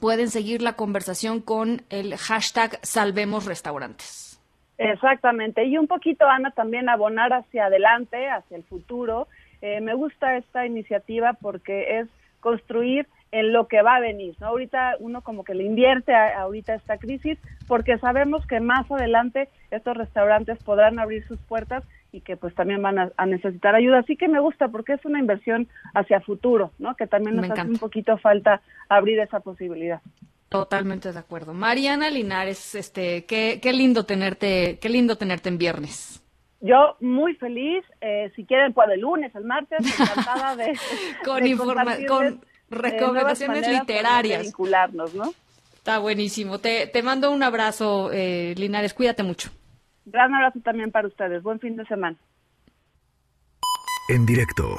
pueden seguir la conversación con el hashtag Salvemos Restaurantes. Exactamente. Y un poquito, Ana, también abonar hacia adelante, hacia el futuro. Eh, me gusta esta iniciativa porque es construir en lo que va a venir. ¿no? Ahorita uno como que le invierte a, ahorita esta crisis porque sabemos que más adelante estos restaurantes podrán abrir sus puertas y que pues también van a, a necesitar ayuda. Así que me gusta porque es una inversión hacia futuro, ¿no? Que también nos hace un poquito falta abrir esa posibilidad. Totalmente de acuerdo. Mariana Linares, este, qué, qué lindo tenerte, qué lindo tenerte en viernes. Yo muy feliz, eh, si quieren, pues el lunes, el martes, encantada de, Con de informa- con eh, recomendaciones maneras literarias. De vincularnos, ¿no? Está buenísimo. Te, te mando un abrazo, eh, Linares. Cuídate mucho. Gran abrazo también para ustedes. Buen fin de semana. En directo.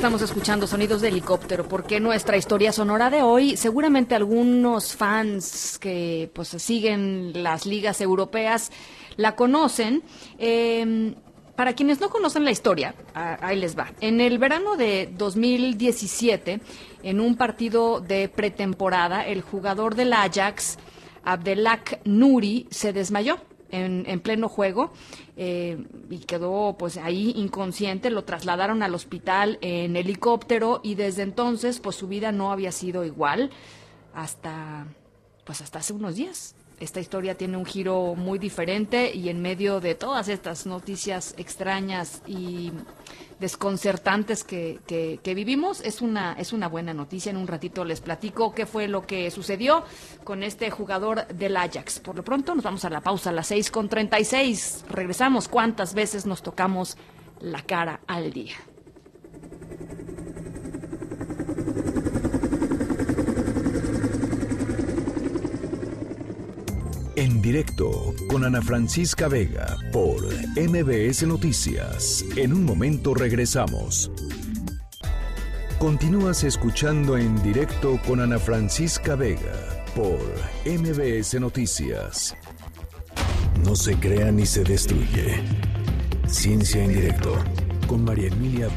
Estamos escuchando sonidos de helicóptero porque nuestra historia sonora de hoy, seguramente algunos fans que pues siguen las ligas europeas la conocen. Eh, para quienes no conocen la historia, ahí les va. En el verano de 2017, en un partido de pretemporada, el jugador del Ajax, Abdelak Nuri, se desmayó en, en pleno juego eh, y quedó pues ahí inconsciente. Lo trasladaron al hospital en helicóptero y desde entonces pues su vida no había sido igual hasta pues hasta hace unos días. Esta historia tiene un giro muy diferente y en medio de todas estas noticias extrañas y desconcertantes que, que- que vivimos, es una, es una buena noticia. En un ratito les platico qué fue lo que sucedió con este jugador del Ajax. Por lo pronto nos vamos a la pausa a las 6 con 36. Regresamos. ¿Cuántas veces nos tocamos la cara al día? En directo con Ana Francisca Vega por MBS Noticias. En un momento regresamos. Continúas escuchando en directo con Ana Francisca Vega por MBS Noticias. No se crea ni se destruye. Ciencia en directo con María Emilia.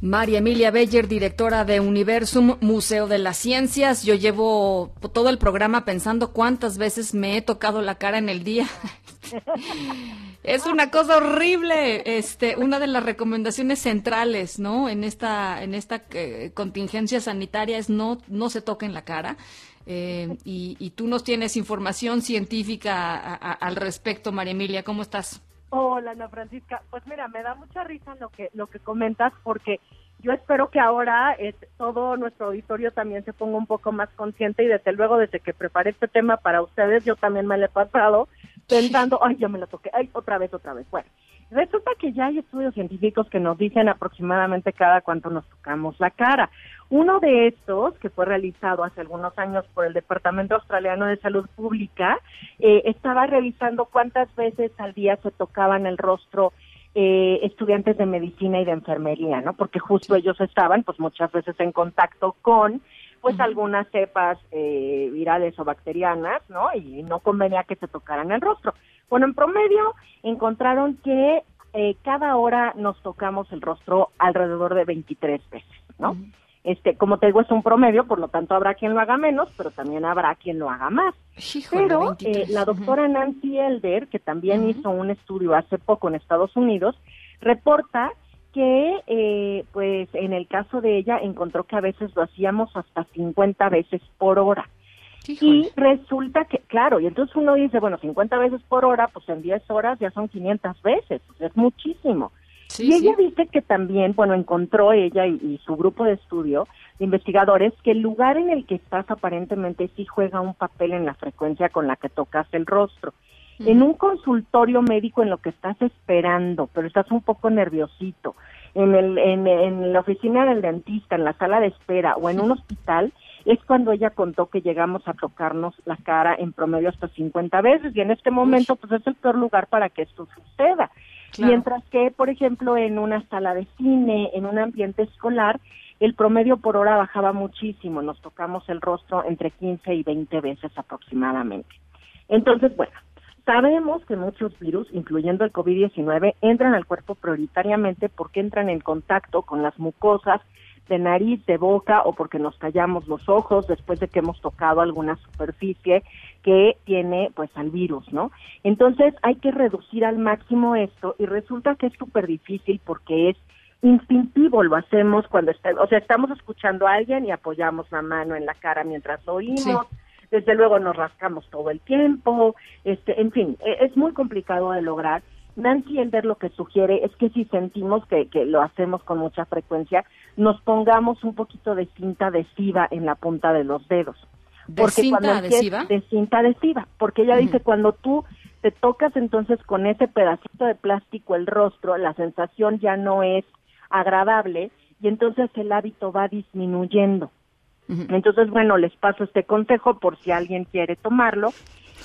María Emilia Beller, directora de Universum, Museo de las Ciencias. Yo llevo todo el programa pensando cuántas veces me he tocado la cara en el día. Es una cosa horrible. Este, una de las recomendaciones centrales, ¿no? En esta, en esta eh, contingencia sanitaria es no, no se toquen la cara. Eh, y, y tú nos tienes información científica al respecto, María Emilia. ¿Cómo estás? Hola, Ana Francisca. Pues mira, me da mucha risa lo que lo que comentas porque yo espero que ahora eh, todo nuestro auditorio también se ponga un poco más consciente y desde luego desde que preparé este tema para ustedes yo también me lo he pasado pensando, ay, ya me lo toqué, ay, otra vez, otra vez. Bueno, resulta que ya hay estudios científicos que nos dicen aproximadamente cada cuánto nos tocamos la cara. Uno de estos, que fue realizado hace algunos años por el Departamento Australiano de Salud Pública, eh, estaba revisando cuántas veces al día se tocaban el rostro eh, estudiantes de medicina y de enfermería, ¿no? Porque justo ellos estaban, pues muchas veces en contacto con, pues algunas cepas eh, virales o bacterianas, ¿no? Y no convenía que se tocaran el rostro. Bueno, en promedio encontraron que eh, cada hora nos tocamos el rostro alrededor de 23 veces, ¿no? Este, como te digo, es un promedio, por lo tanto habrá quien lo haga menos, pero también habrá quien lo haga más. Híjole, pero 23, eh, la doctora Nancy Elder, que también hizo un estudio hace poco en Estados Unidos, reporta que, eh, pues, en el caso de ella encontró que a veces lo hacíamos hasta 50 veces por hora. Y resulta que, claro, y entonces uno dice, bueno, 50 veces por hora, pues en 10 horas ya son 500 veces, es muchísimo. Y ella dice que también, bueno, encontró ella y, y su grupo de estudio de investigadores que el lugar en el que estás aparentemente sí juega un papel en la frecuencia con la que tocas el rostro. En un consultorio médico en lo que estás esperando, pero estás un poco nerviosito, en, el, en, en la oficina del dentista, en la sala de espera o en un hospital, es cuando ella contó que llegamos a tocarnos la cara en promedio hasta 50 veces y en este momento pues es el peor lugar para que esto suceda. Mientras que, por ejemplo, en una sala de cine, en un ambiente escolar, el promedio por hora bajaba muchísimo, nos tocamos el rostro entre 15 y 20 veces aproximadamente. Entonces, bueno, sabemos que muchos virus, incluyendo el COVID-19, entran al cuerpo prioritariamente porque entran en contacto con las mucosas de nariz, de boca o porque nos tallamos los ojos después de que hemos tocado alguna superficie que tiene pues al virus, ¿no? Entonces hay que reducir al máximo esto y resulta que es súper difícil porque es instintivo lo hacemos cuando está, o sea, estamos escuchando a alguien y apoyamos la mano en la cara mientras lo oímos. Sí. Desde luego nos rascamos todo el tiempo, este, en fin, e- es muy complicado de lograr. Nancy Elder lo que sugiere es que si sentimos que, que lo hacemos con mucha frecuencia, nos pongamos un poquito de cinta adhesiva en la punta de los dedos. ¿De cinta cuando adhesiva? De cinta adhesiva, porque ella dice cuando tú te tocas entonces con ese pedacito de plástico el rostro, la sensación ya no es agradable y entonces el hábito va disminuyendo. Entonces, bueno, les paso este consejo por si alguien quiere tomarlo.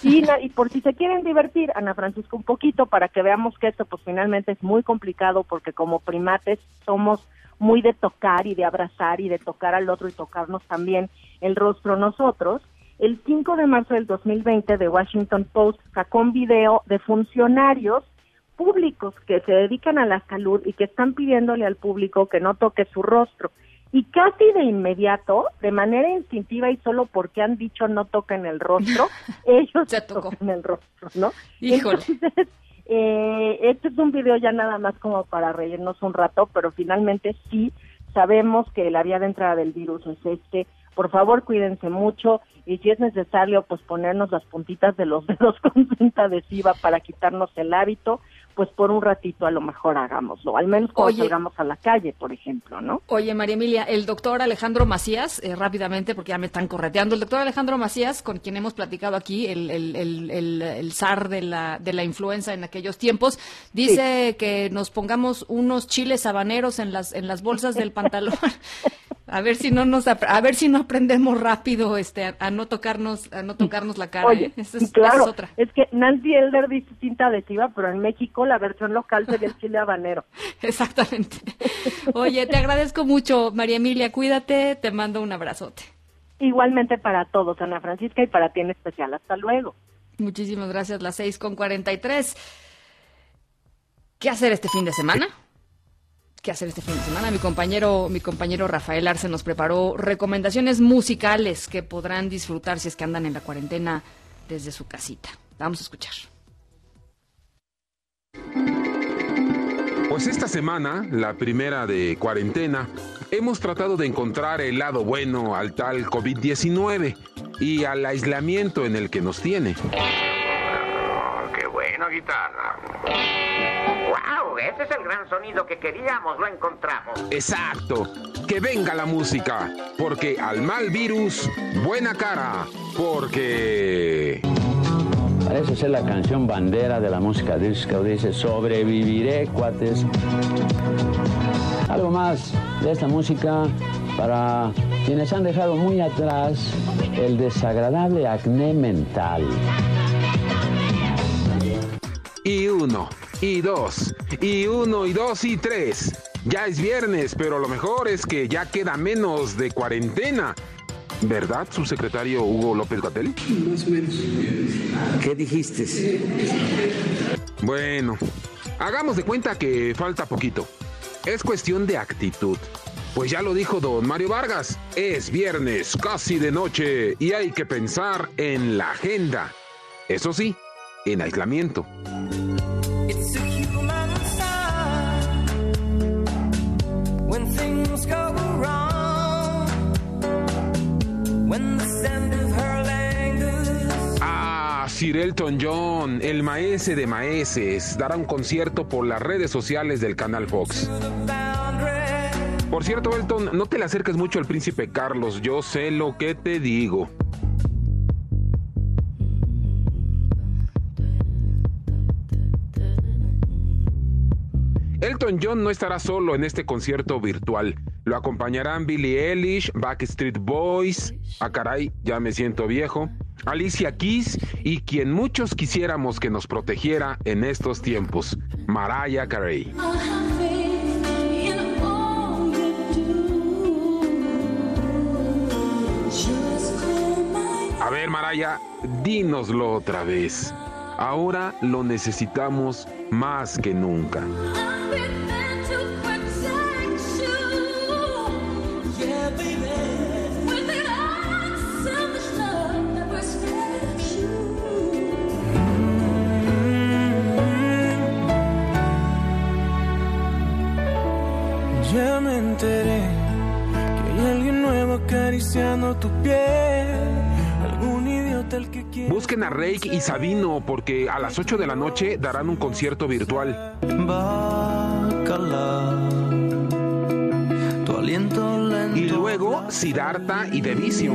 Y, y por si se quieren divertir, Ana Francisco, un poquito para que veamos que esto pues finalmente es muy complicado porque como primates somos muy de tocar y de abrazar y de tocar al otro y tocarnos también el rostro nosotros. El 5 de marzo del 2020 The Washington Post sacó un video de funcionarios públicos que se dedican a la salud y que están pidiéndole al público que no toque su rostro. Y casi de inmediato, de manera instintiva y solo porque han dicho no toquen el rostro, ellos tocan el rostro, ¿no? Híjole. Entonces, eh, este es un video ya nada más como para reírnos un rato, pero finalmente sí sabemos que la vía de entrada del virus es este. Por favor, cuídense mucho y si es necesario, pues ponernos las puntitas de los dedos con cinta adhesiva para quitarnos el hábito, pues por un ratito a lo mejor hagámoslo, al menos cuando Oye. salgamos a la calle, por ejemplo, ¿no? Oye, María Emilia, el doctor Alejandro Macías, eh, rápidamente, porque ya me están correteando, el doctor Alejandro Macías, con quien hemos platicado aquí, el, el, el, el, el zar de la, de la influenza en aquellos tiempos, dice que nos pongamos unos chiles habaneros en las, en las bolsas del pantalón. A ver si no nos a ver si no aprendemos rápido este a, a no tocarnos a no tocarnos la cara. Oye, ¿eh? Esa es, y claro, esa es otra. es que Nancy Elder dice cinta adhesiva, pero en México la versión local sería el chile habanero. Exactamente. Oye, te agradezco mucho, María Emilia, cuídate, te mando un abrazote. Igualmente para todos, Ana Francisca, y para ti en especial. Hasta luego. Muchísimas gracias, las seis con 43. ¿Qué hacer este fin de semana? ¿Qué hacer este fin de semana? Mi compañero, mi compañero Rafael Arce nos preparó recomendaciones musicales que podrán disfrutar si es que andan en la cuarentena desde su casita. Vamos a escuchar. Pues esta semana, la primera de cuarentena, hemos tratado de encontrar el lado bueno al tal COVID-19 y al aislamiento en el que nos tiene. ¡Qué bueno, guitarra! ¡Wow! Ese es el gran sonido que queríamos, lo encontramos. Exacto, que venga la música, porque al mal virus, buena cara, porque... Parece ser la canción bandera de la música disco. Dice, sobreviviré, cuates. Algo más de esta música para quienes han dejado muy atrás el desagradable acné mental. Y uno, y dos, y uno, y dos, y tres. Ya es viernes, pero lo mejor es que ya queda menos de cuarentena. ¿Verdad, subsecretario Hugo López Gatel? Más o menos. ¿Qué dijiste? Bueno, hagamos de cuenta que falta poquito. Es cuestión de actitud. Pues ya lo dijo don Mario Vargas, es viernes, casi de noche, y hay que pensar en la agenda. Eso sí, en aislamiento. Ah, Sir Elton John, el maese de maeses, dará un concierto por las redes sociales del canal Fox. Por cierto, Elton, no te le acerques mucho al príncipe Carlos, yo sé lo que te digo. Elton John no estará solo en este concierto virtual. Lo acompañarán Billie Eilish, Backstreet Boys, a ah, ya me siento viejo, Alicia Keys y quien muchos quisiéramos que nos protegiera en estos tiempos, Mariah Carey. A ver, Mariah, dínoslo otra vez. Ahora lo necesitamos más que nunca. Ya me enteré que hay alguien nuevo acariciando tu piel. Busquen a Rake y Sabino porque a las 8 de la noche darán un concierto virtual. Y luego Siddhartha y Devicio.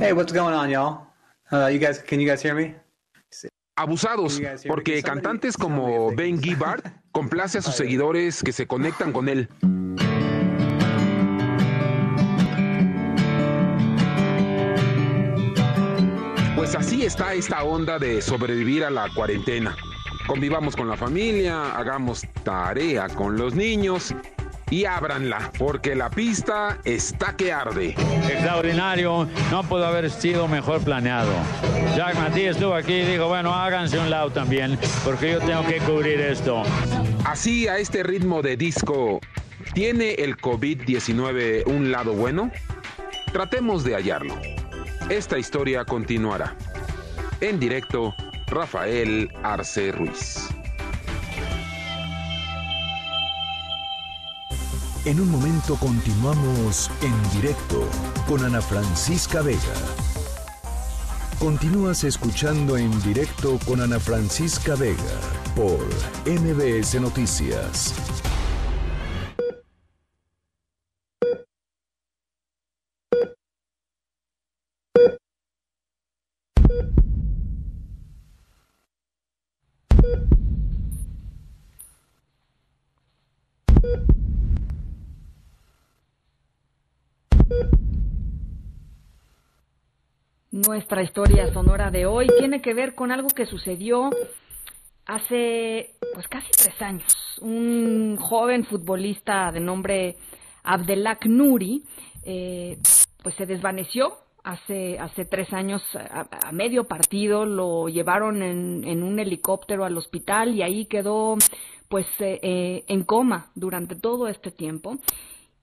Hey, what's going on, y'all? Uh, you guys, can you guys hear me? Abusados, porque cantantes como Ben Gibbard complace a sus seguidores que se conectan con él. Pues así está esta onda de sobrevivir a la cuarentena. Convivamos con la familia, hagamos tarea con los niños y ábranla, porque la pista está que arde. Extraordinario, no pudo haber sido mejor planeado. Jack Matías estuvo aquí y dijo, bueno, háganse un lado también, porque yo tengo que cubrir esto. Así, a este ritmo de disco, ¿tiene el COVID-19 un lado bueno? Tratemos de hallarlo. Esta historia continuará. En directo, Rafael Arce Ruiz. En un momento continuamos en directo con Ana Francisca Vega. Continúas escuchando en directo con Ana Francisca Vega por MBS Noticias. Nuestra historia sonora de hoy tiene que ver con algo que sucedió hace pues casi tres años. Un joven futbolista de nombre Abdelak Nuri eh, pues se desvaneció hace, hace tres años a, medio partido, lo llevaron en, en, un helicóptero al hospital y ahí quedó pues eh, eh, en coma durante todo este tiempo.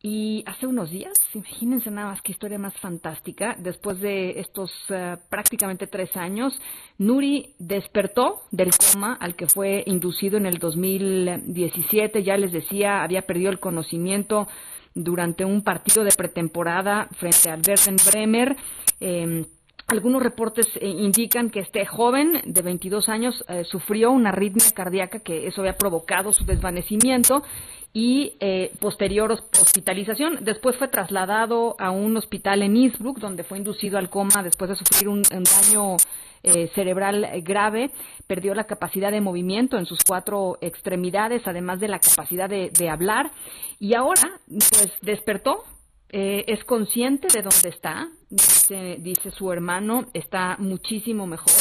Y hace unos días, imagínense nada más qué historia más fantástica, después de estos eh, prácticamente tres años, Nuri despertó del coma al que fue inducido en el 2017, ya les decía, había perdido el conocimiento durante un partido de pretemporada frente al Werder Bremer. Eh, algunos reportes eh, indican que este joven de 22 años eh, sufrió una arritmia cardíaca que eso había provocado su desvanecimiento y eh, posterior hospitalización. Después fue trasladado a un hospital en Innsbruck, donde fue inducido al coma después de sufrir un, daño eh, cerebral grave. Perdió la capacidad de movimiento en sus cuatro extremidades, además de la capacidad de, hablar. Y ahora, pues despertó, eh, es consciente de dónde está, dice, dice su hermano, está muchísimo mejor,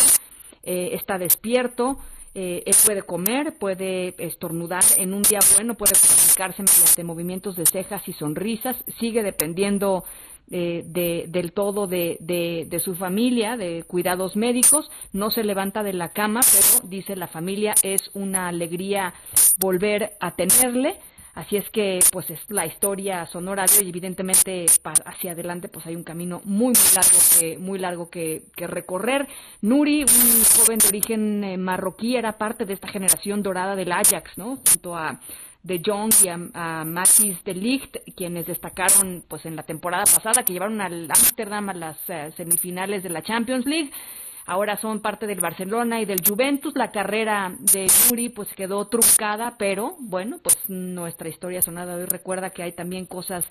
está despierto, eh, él puede comer, puede estornudar en un día bueno, puede comunicarse mediante movimientos de cejas y sonrisas, sigue dependiendo eh, de, del todo de, de, su familia, de cuidados médicos, no se levanta de la cama, pero dice la familia es una alegría volver a tenerle Así es que, pues, es la historia sonora de hoy. Evidentemente, hacia adelante, pues, hay un camino muy, muy largo que, muy largo que, recorrer. Nuri, un joven de origen eh, marroquí, era parte de esta generación dorada del Ajax, ¿no? Junto a de Jong y a, Matis de Ligt, quienes destacaron, pues, en la temporada pasada, que llevaron al Amsterdam a las eh, semifinales de la Champions League. Ahora son parte del Barcelona y del Juventus. La carrera de Yuri pues quedó truncada, pero bueno, pues nuestra historia sonada hoy recuerda que hay también cosas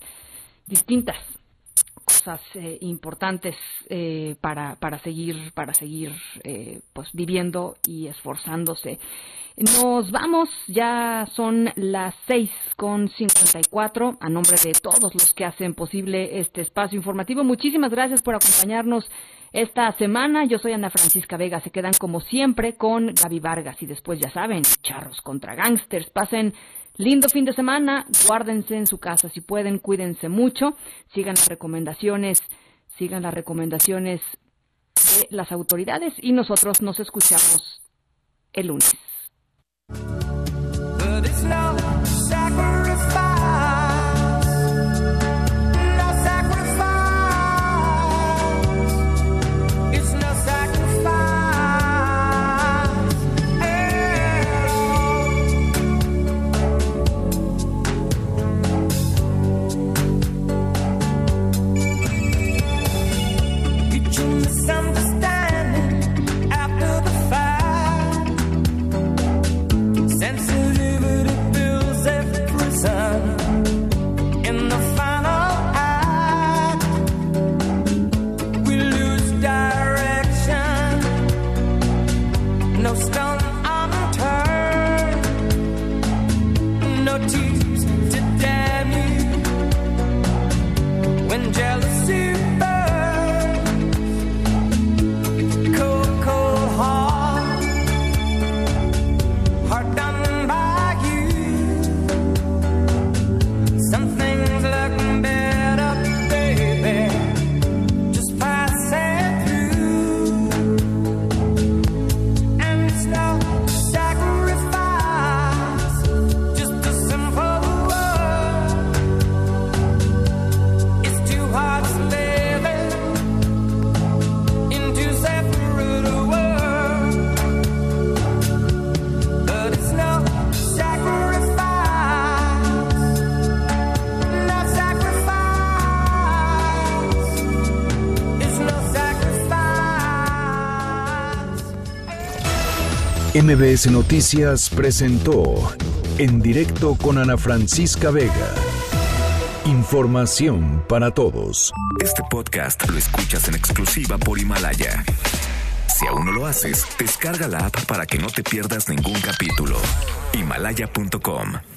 distintas cosas eh, importantes eh, para, para seguir para seguir eh, pues viviendo y esforzándose. Nos vamos ya son las seis con cincuenta y cuatro a nombre de todos los que hacen posible este espacio informativo. Muchísimas gracias por acompañarnos esta semana. Yo soy Ana Francisca Vega. Se quedan como siempre con Gaby Vargas. Y después ya saben charros contra gangsters. Pasen Lindo fin de semana, guárdense en su casa si pueden, cuídense mucho, sigan las recomendaciones, sigan las recomendaciones de las autoridades y nosotros nos escuchamos el lunes. MBS Noticias presentó en directo con Ana Francisca Vega. Información para todos. Este podcast lo escuchas en exclusiva por Himalaya. Si aún no lo haces, descarga la app para que no te pierdas ningún capítulo. Himalaya.com